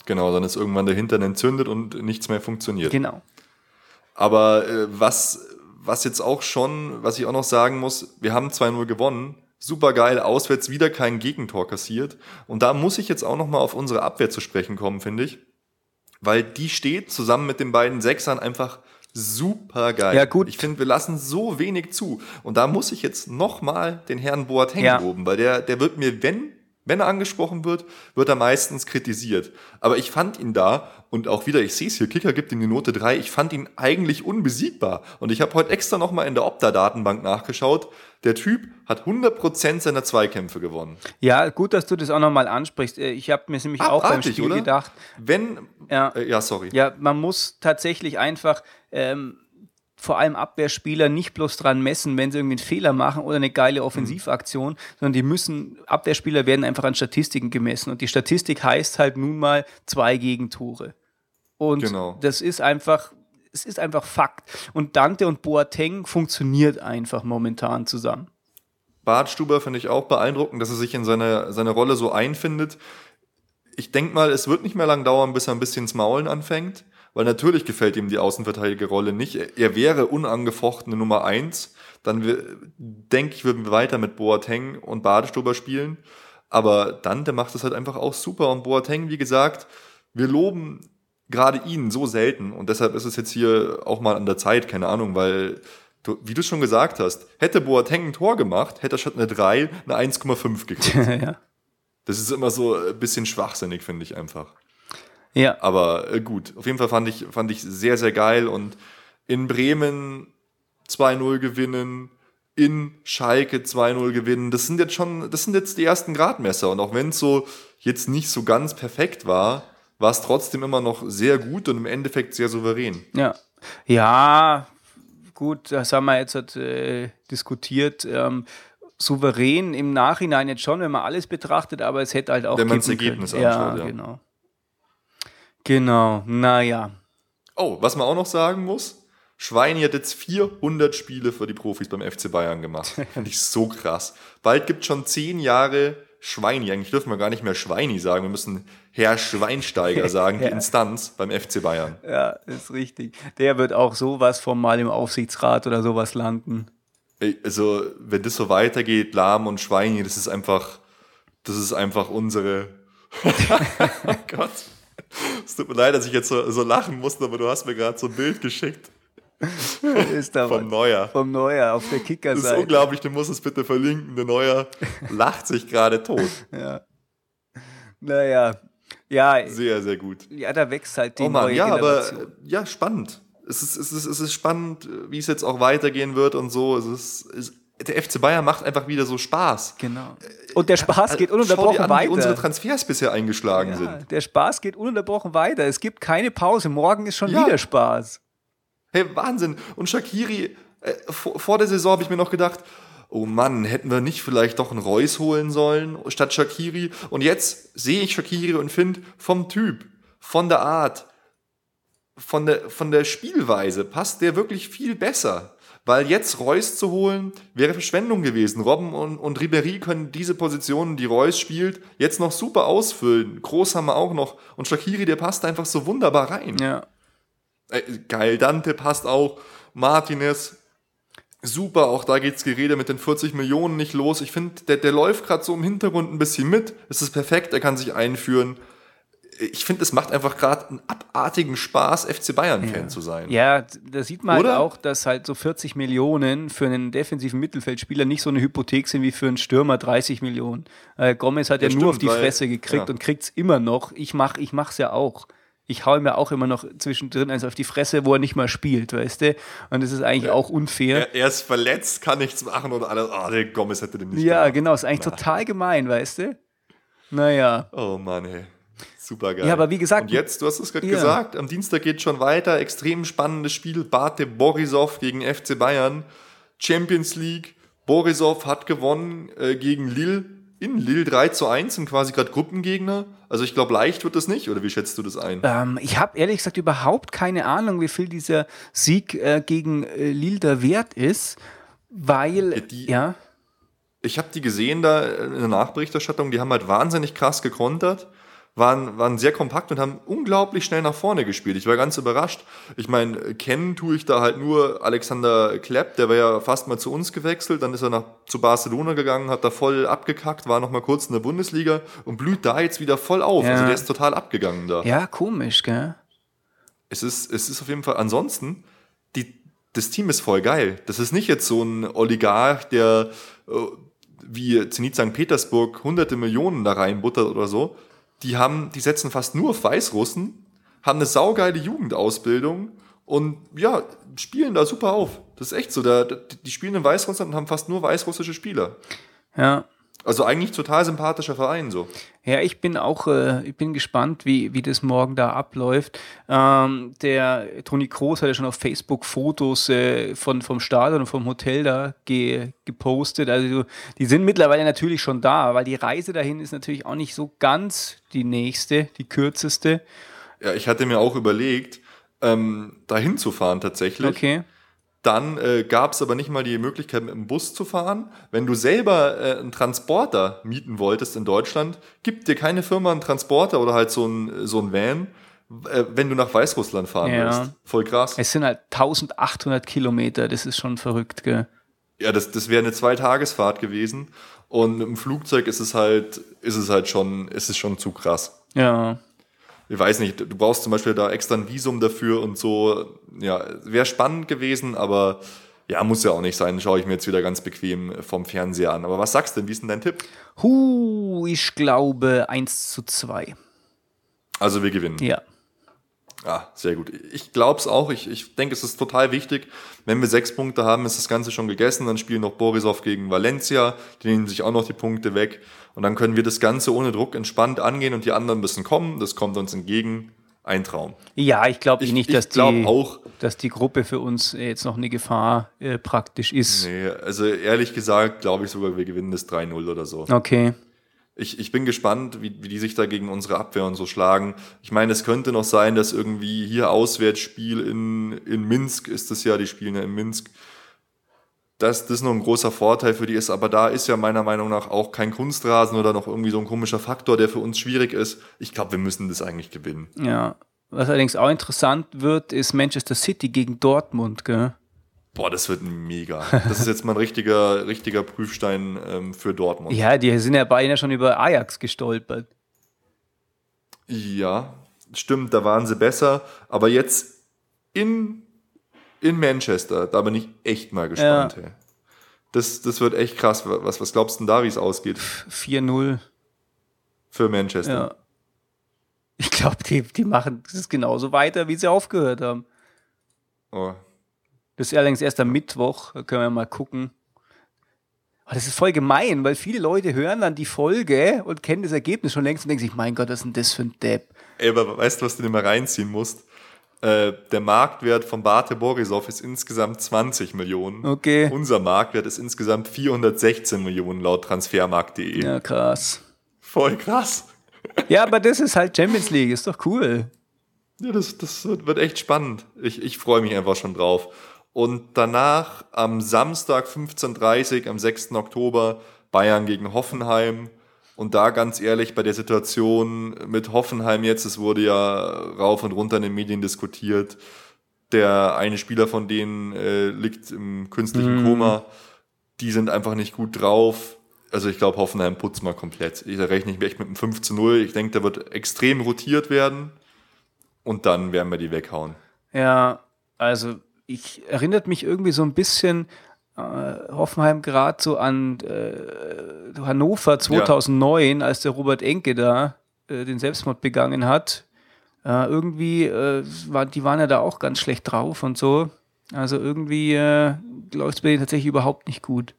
[SPEAKER 2] Genau, dann ist irgendwann der Hintern entzündet und nichts mehr funktioniert.
[SPEAKER 3] Genau.
[SPEAKER 2] Aber äh, was was jetzt auch schon, was ich auch noch sagen muss, wir haben 2-0 gewonnen. Super geil, auswärts wieder kein Gegentor kassiert. Und da muss ich jetzt auch noch mal auf unsere Abwehr zu sprechen kommen, finde ich. Weil die steht zusammen mit den beiden Sechsern einfach super geil.
[SPEAKER 3] Ja, gut.
[SPEAKER 2] Ich finde, wir lassen so wenig zu. Und da muss ich jetzt noch mal den Herrn Boateng ja. loben, weil der, der wird mir, wenn wenn er angesprochen wird, wird er meistens kritisiert. Aber ich fand ihn da, und auch wieder, ich sehe es hier, Kicker gibt ihm die Note 3, ich fand ihn eigentlich unbesiegbar. Und ich habe heute extra nochmal in der Opta-Datenbank nachgeschaut. Der Typ hat 100% seiner Zweikämpfe gewonnen.
[SPEAKER 3] Ja, gut, dass du das auch nochmal ansprichst. Äh, ich habe mir nämlich Abartig, auch beim Spiel oder? gedacht.
[SPEAKER 2] Wenn,
[SPEAKER 3] ja, äh, ja, sorry. Ja, man muss tatsächlich einfach... Ähm, vor allem Abwehrspieler nicht bloß dran messen, wenn sie irgendwie einen Fehler machen oder eine geile Offensivaktion, mhm. sondern die müssen, Abwehrspieler werden einfach an Statistiken gemessen. Und die Statistik heißt halt nun mal zwei Gegentore. Und genau. das ist einfach, es ist einfach Fakt. Und Dante und Boateng funktioniert einfach momentan zusammen.
[SPEAKER 2] Bartstuber finde ich auch beeindruckend, dass er sich in seine, seine Rolle so einfindet. Ich denke mal, es wird nicht mehr lang dauern, bis er ein bisschen ins Maulen anfängt weil natürlich gefällt ihm die Außenverteidigerrolle nicht. Er wäre unangefochtene Nummer eins. Dann denke ich, würden wir weiter mit Boateng und Badestuber spielen. Aber Dante macht es halt einfach auch super. Und Boateng, wie gesagt, wir loben gerade ihn so selten. Und deshalb ist es jetzt hier auch mal an der Zeit, keine Ahnung, weil du, wie du schon gesagt hast, hätte Boateng ein Tor gemacht, hätte er statt eine 3 eine 1,5 gekriegt. (laughs)
[SPEAKER 3] ja.
[SPEAKER 2] Das ist immer so ein bisschen schwachsinnig, finde ich einfach.
[SPEAKER 3] Ja.
[SPEAKER 2] Aber äh, gut, auf jeden Fall fand ich, fand ich sehr, sehr geil. Und in Bremen 2-0 gewinnen, in Schalke 2-0 gewinnen, das sind jetzt schon, das sind jetzt die ersten Gradmesser. Und auch wenn es so jetzt nicht so ganz perfekt war, war es trotzdem immer noch sehr gut und im Endeffekt sehr souverän.
[SPEAKER 3] Ja. Ja, gut, das haben wir jetzt äh, diskutiert. Ähm, souverän im Nachhinein jetzt schon, wenn man alles betrachtet, aber es hätte halt auch.
[SPEAKER 2] Wenn man das Ergebnis
[SPEAKER 3] können.
[SPEAKER 2] anschaut, ja.
[SPEAKER 3] Genau. Genau, naja.
[SPEAKER 2] Oh, was man auch noch sagen muss, Schweini hat jetzt 400 Spiele für die Profis beim FC Bayern gemacht. (laughs) Finde ich so krass. Bald gibt schon 10 Jahre Schweini. Eigentlich dürfen wir gar nicht mehr Schweini sagen. Wir müssen Herr Schweinsteiger (laughs) sagen, die. Instanz beim FC Bayern.
[SPEAKER 3] Ja, ist richtig. Der wird auch sowas von mal im Aufsichtsrat oder sowas landen.
[SPEAKER 2] Also, wenn das so weitergeht, Lahm und Schweini, das ist einfach, das ist einfach unsere. (laughs) oh Gott. (laughs) Es tut mir leid, dass ich jetzt so, so lachen musste, aber du hast mir gerade so ein Bild geschickt (laughs)
[SPEAKER 3] Ist da
[SPEAKER 2] vom. Neuer.
[SPEAKER 3] Vom Neuer auf der
[SPEAKER 2] Das ist
[SPEAKER 3] Kickerseite.
[SPEAKER 2] unglaublich, du musst es bitte verlinken. Der Neuer lacht sich gerade tot. (laughs)
[SPEAKER 3] Ja. Naja. Ja,
[SPEAKER 2] Sehr, sehr gut.
[SPEAKER 3] ja, da wächst halt die
[SPEAKER 2] Oh Mann,
[SPEAKER 3] neue
[SPEAKER 2] ja, aber
[SPEAKER 3] Generation.
[SPEAKER 2] ja, spannend. Es ist, es, ist, es ist spannend, wie es jetzt auch weitergehen wird und so. Es ist, es, der FC Bayern macht einfach wieder so Spaß.
[SPEAKER 3] Genau. Und der Spaß geht
[SPEAKER 2] Schau dir
[SPEAKER 3] ununterbrochen
[SPEAKER 2] an, wie
[SPEAKER 3] weiter.
[SPEAKER 2] unsere Transfers bisher eingeschlagen
[SPEAKER 3] ja,
[SPEAKER 2] sind.
[SPEAKER 3] der Spaß geht ununterbrochen weiter. Es gibt keine Pause. Morgen ist schon
[SPEAKER 2] Ja.
[SPEAKER 3] wieder Spaß.
[SPEAKER 2] Hey, Wahnsinn. Und Shakiri, äh, vor, vor der Saison habe ich mir noch gedacht, oh Mann, hätten wir nicht vielleicht doch einen Reus holen sollen statt Shakiri. Und jetzt sehe ich Shakiri und finde vom Typ, von der Art, von der, von der Spielweise passt der wirklich viel besser. Weil jetzt Reus zu holen, wäre Verschwendung gewesen. Robben und, und Ribéry können diese Positionen, die Reus spielt, jetzt noch super ausfüllen. Groß haben wir auch noch. Und Shakiri, der passt einfach so wunderbar rein.
[SPEAKER 3] Ja.
[SPEAKER 2] Äh, geil, Dante passt auch. Martinez, super, auch da geht's Gerede mit den 40 Millionen nicht los. Ich finde, der, der läuft gerade so im Hintergrund ein bisschen mit. Es ist perfekt, er kann sich einführen. Ich finde, es macht einfach gerade einen abartigen Spaß, FC Bayern-Fan zu sein.
[SPEAKER 3] Ja, da sieht man
[SPEAKER 2] Oder?
[SPEAKER 3] halt auch, dass halt so 40 Millionen für einen defensiven Mittelfeldspieler nicht so eine Hypothek sind wie für einen Stürmer 30 Millionen. Äh, Gomez hat ja,
[SPEAKER 2] Ja,
[SPEAKER 3] nur auf die
[SPEAKER 2] weil-
[SPEAKER 3] Fresse gekriegt
[SPEAKER 2] ja.
[SPEAKER 3] und kriegt's immer noch. Ich mach, ich mach's ja auch. Ich hau mir auch immer noch zwischendrin eins auf die Fresse, wo er nicht mal spielt, weißt du? Und das ist eigentlich auch unfair.
[SPEAKER 2] Er, er ist verletzt, kann nichts machen und alles. Ah, der Gomez hätte den nicht
[SPEAKER 3] Ja,
[SPEAKER 2] gemacht.
[SPEAKER 3] genau, ist eigentlich total gemein, weißt du? Naja.
[SPEAKER 2] Oh Mann, ey. Super geil.
[SPEAKER 3] Ja, aber wie gesagt-
[SPEAKER 2] Und jetzt, du hast es gerade
[SPEAKER 3] Ja.
[SPEAKER 2] gesagt, am Dienstag geht schon weiter. Extrem spannendes Spiel. Bate Borisov gegen FC Bayern. Champions League. Borisov hat gewonnen äh, gegen Lille. In Lille 3 zu 1 sind quasi gerade Gruppengegner. Also ich glaube, leicht wird das nicht. Oder wie schätzt du das ein?
[SPEAKER 3] Ähm, ich habe ehrlich gesagt überhaupt keine Ahnung, wie viel dieser Sieg äh, gegen äh, Lille der wert ist, weil,
[SPEAKER 2] die-
[SPEAKER 3] ja,
[SPEAKER 2] Ich habe die gesehen da in der Nachberichterstattung. Die haben halt wahnsinnig krass gekontert. Waren, waren sehr kompakt und haben unglaublich schnell nach vorne gespielt. Ich war ganz überrascht. Ich meine, kennen tue ich da halt nur Alexander Klepp, der war ja fast mal zu uns gewechselt, dann ist er nach, zu Barcelona gegangen, hat da voll abgekackt, war noch mal kurz in der Bundesliga und blüht da jetzt wieder voll auf.
[SPEAKER 3] Ja.
[SPEAKER 2] Also der ist total abgegangen da.
[SPEAKER 3] ja, komisch, gell?
[SPEAKER 2] Es ist, es ist auf jeden Fall, ansonsten, die, das Team ist voll geil. Das ist nicht jetzt so ein Oligarch, der äh, wie Zenit St. Petersburg hunderte Millionen da reinbuttert oder so. Die haben, die setzen fast nur auf Weißrussen, haben eine saugeile Jugendausbildung und ja, spielen da super auf. Das ist echt so. Da, die spielen in Weißrussland und haben fast nur weißrussische Spieler.
[SPEAKER 3] Ja.
[SPEAKER 2] Also eigentlich total sympathischer Verein so.
[SPEAKER 3] Ja, ich bin auch, äh, ich bin gespannt, wie, wie das morgen da abläuft. Ähm, der Toni Kroos hat ja schon auf Facebook Fotos äh, von, vom Stadion und vom Hotel da ge, gepostet. Also die sind mittlerweile natürlich schon da, weil die Reise dahin ist natürlich auch nicht so ganz die nächste, die kürzeste.
[SPEAKER 2] Ja, ich hatte mir auch überlegt, ähm, dahin zu fahren tatsächlich.
[SPEAKER 3] Okay.
[SPEAKER 2] Dann äh, gab es aber nicht mal die Möglichkeit, mit dem Bus zu fahren. Wenn du selber äh, einen Transporter mieten wolltest in Deutschland, gibt dir keine Firma einen Transporter oder halt so ein, so ein Van, äh, wenn du nach Weißrussland fahren
[SPEAKER 3] Ja.
[SPEAKER 2] willst. Voll krass.
[SPEAKER 3] Es sind halt 1800 Kilometer, das ist schon verrückt, gell?
[SPEAKER 2] Ja, das, das wäre eine Zweitagesfahrt gewesen. Und mit dem Flugzeug ist es halt, ist es halt schon, ist es schon zu krass.
[SPEAKER 3] Ja.
[SPEAKER 2] Ich weiß nicht, du brauchst zum Beispiel da extra ein Visum dafür und so. Ja, wäre spannend gewesen, aber Ja, muss ja auch nicht sein. Schaue ich mir jetzt wieder ganz bequem vom Fernseher an. Aber was sagst du denn? Wie ist denn dein Tipp?
[SPEAKER 3] Huh, ich glaube 1 zu 2.
[SPEAKER 2] Also wir gewinnen.
[SPEAKER 3] Ja.
[SPEAKER 2] Ah, sehr gut. Ich glaube es auch. Ich, ich denke, es ist total wichtig. Wenn wir sechs Punkte haben, ist das Ganze schon gegessen. Dann spielen noch Borisov gegen Valencia. Die nehmen sich auch noch die Punkte weg. Und dann können wir das Ganze ohne Druck entspannt angehen und die anderen müssen kommen. Das kommt uns entgegen. Ein Traum.
[SPEAKER 3] Ja, ich glaube
[SPEAKER 2] Ich-
[SPEAKER 3] nicht,
[SPEAKER 2] ich
[SPEAKER 3] dass, die,
[SPEAKER 2] auch.
[SPEAKER 3] dass die Gruppe für uns jetzt noch eine Gefahr äh, praktisch ist.
[SPEAKER 2] Nee, also ehrlich gesagt, glaube ich sogar, wir gewinnen das 3-0 oder so.
[SPEAKER 3] Okay.
[SPEAKER 2] Ich, ich bin gespannt, wie, wie die sich da gegen unsere Abwehr und so schlagen. Ich meine, es könnte noch sein, dass irgendwie hier Auswärtsspiel in, in Minsk ist das ja, die spielen ja in Minsk, dass das noch ein großer Vorteil für die ist. Aber da ist ja meiner Meinung nach auch kein Kunstrasen oder noch irgendwie so ein komischer Faktor, der für uns schwierig ist. Ich glaube, wir müssen das eigentlich gewinnen.
[SPEAKER 3] Ja. Was allerdings auch interessant wird, ist Manchester City gegen Dortmund, gell?
[SPEAKER 2] Boah, das wird mega. Das ist jetzt mal ein richtiger, richtiger Prüfstein ähm, für Dortmund.
[SPEAKER 3] Ja, die sind ja ja schon über Ajax gestolpert.
[SPEAKER 2] Ja, stimmt, da waren sie besser. Aber jetzt in, in Manchester, da bin ich echt mal gespannt. Hey. Das, das wird echt krass. Was, was glaubst du denn da, wie es ausgeht
[SPEAKER 3] 4-0.
[SPEAKER 2] für Manchester?
[SPEAKER 3] Ja. Ich glaube, die, die machen das genauso weiter, wie sie aufgehört haben.
[SPEAKER 2] Oh.
[SPEAKER 3] Das ist allerdings erst am Mittwoch, da können wir mal gucken. Aber das ist voll gemein, weil viele Leute hören dann die Folge und kennen das Ergebnis schon längst und denken sich, mein Gott, was ist denn das für ein Depp?
[SPEAKER 2] Ey, aber weißt du, was du dir mal reinziehen musst? Äh, der Marktwert von Bate Borisov ist insgesamt 20 Millionen.
[SPEAKER 3] Okay.
[SPEAKER 2] Unser Marktwert ist insgesamt 416 Millionen laut transfermarkt.de.
[SPEAKER 3] Ja, krass.
[SPEAKER 2] Voll krass.
[SPEAKER 3] Ja, aber das ist halt Champions League, ist doch cool.
[SPEAKER 2] Ja, das, das wird echt spannend. Ich, ich freue mich einfach schon drauf. Und danach am Samstag 15.30 am 6. Oktober Bayern gegen Hoffenheim. Und da ganz ehrlich, bei der Situation mit Hoffenheim jetzt, es wurde ja rauf und runter in den Medien diskutiert, der eine Spieler von denen äh, liegt im künstlichen Koma, die sind einfach nicht gut drauf. Also ich glaube, Hoffenheim putzt mal komplett. Ich da rechne ich echt mit einem 5 zu 0. Ich denke, da wird extrem rotiert werden. Und dann werden wir die weghauen.
[SPEAKER 3] Ja, also ich erinnert mich irgendwie so ein bisschen Hoffenheim gerade so an äh, Hannover 2009, als der Robert Enke da äh, den Selbstmord begangen hat. Äh, irgendwie, äh, war, die waren ja da auch ganz schlecht drauf und so. Also irgendwie äh, läuft es bei denen tatsächlich überhaupt nicht gut.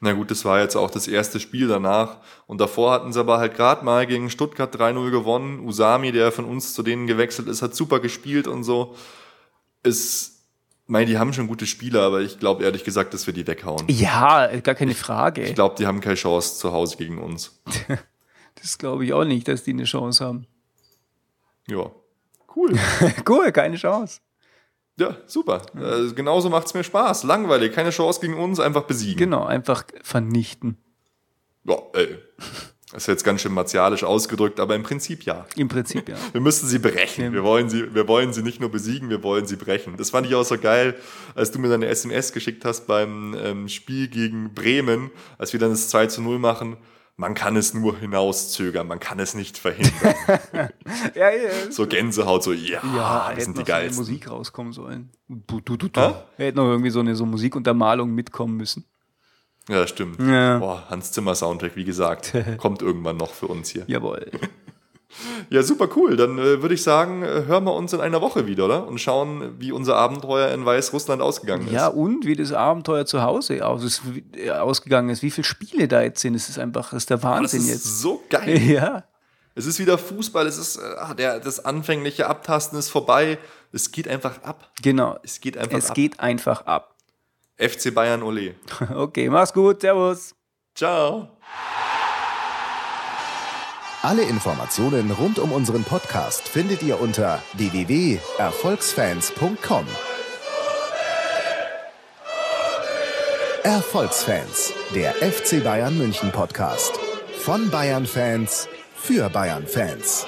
[SPEAKER 2] Na gut, das war jetzt auch das erste Spiel danach. Und davor hatten sie aber halt gerade mal gegen Stuttgart 3-0 gewonnen. Usami, der von uns zu denen gewechselt ist, hat super gespielt und so. Ist, meine, die haben schon gute Spieler, aber ich glaube ehrlich gesagt, dass wir die weghauen.
[SPEAKER 3] Ja, gar keine Frage.
[SPEAKER 2] Ich glaube, die haben keine Chance zu Hause gegen uns. (laughs)
[SPEAKER 3] das glaube ich auch nicht, dass die eine Chance haben.
[SPEAKER 2] Ja. Cool. (laughs)
[SPEAKER 3] cool, keine Chance.
[SPEAKER 2] Ja, super. Äh, genauso macht's mir Spaß. Langweilig, keine Chance gegen uns, einfach besiegen.
[SPEAKER 3] Genau, einfach vernichten.
[SPEAKER 2] Ja, ey. Das ist jetzt ganz schön martialisch ausgedrückt, aber im Prinzip ja.
[SPEAKER 3] Im Prinzip, ja. (laughs)
[SPEAKER 2] Wir müssen sie brechen. Wir wollen sie, wir wollen sie nicht nur besiegen, wir wollen sie brechen. Das fand ich auch so geil, als du mir deine SMS geschickt hast beim ähm, Spiel gegen Bremen, als wir dann das 2 zu 0 machen. Man kann es nur hinauszögern, man kann es nicht verhindern. (laughs)
[SPEAKER 3] ja, ja.
[SPEAKER 2] so Gänsehaut, so, ja,
[SPEAKER 3] Ja,
[SPEAKER 2] das sind die
[SPEAKER 3] so eine
[SPEAKER 2] geilsten.
[SPEAKER 3] Musik rauskommen sollen. Du, du, du, du.
[SPEAKER 2] Hä?
[SPEAKER 3] Hätte noch irgendwie so eine so Musikuntermalung mitkommen müssen.
[SPEAKER 2] Ja, stimmt.
[SPEAKER 3] Ja.
[SPEAKER 2] Boah, Hans Zimmer Soundtrack, wie gesagt, (laughs) kommt irgendwann noch für uns hier.
[SPEAKER 3] Jawohl.
[SPEAKER 2] Ja, super cool. Dann äh, würde ich sagen, äh, hören wir uns in einer Woche wieder, oder? Und schauen, wie unser Abenteuer in Weißrussland ausgegangen ist.
[SPEAKER 3] Ja, und wie das Abenteuer zu Hause aus ist, wie- äh, ausgegangen ist. Wie viele Spiele da jetzt sind. Das ist einfach, das ist der
[SPEAKER 2] das
[SPEAKER 3] Wahnsinn
[SPEAKER 2] ist
[SPEAKER 3] jetzt.
[SPEAKER 2] so geil. (laughs)
[SPEAKER 3] Ja.
[SPEAKER 2] Es ist wieder Fußball, es ist äh, ah, der, das anfängliche Abtasten ist vorbei. Es geht einfach ab.
[SPEAKER 3] Genau.
[SPEAKER 2] Es geht einfach
[SPEAKER 3] Es
[SPEAKER 2] ab.
[SPEAKER 3] geht einfach ab.
[SPEAKER 2] FC Bayern Ole. (laughs)
[SPEAKER 3] Okay, mach's gut. Servus.
[SPEAKER 2] Ciao.
[SPEAKER 1] Alle Informationen rund um unseren Podcast findet ihr unter www.erfolgsfans.com. Erfolgsfans, der FC Bayern München Podcast. Von Bayern Fans für Bayern Fans.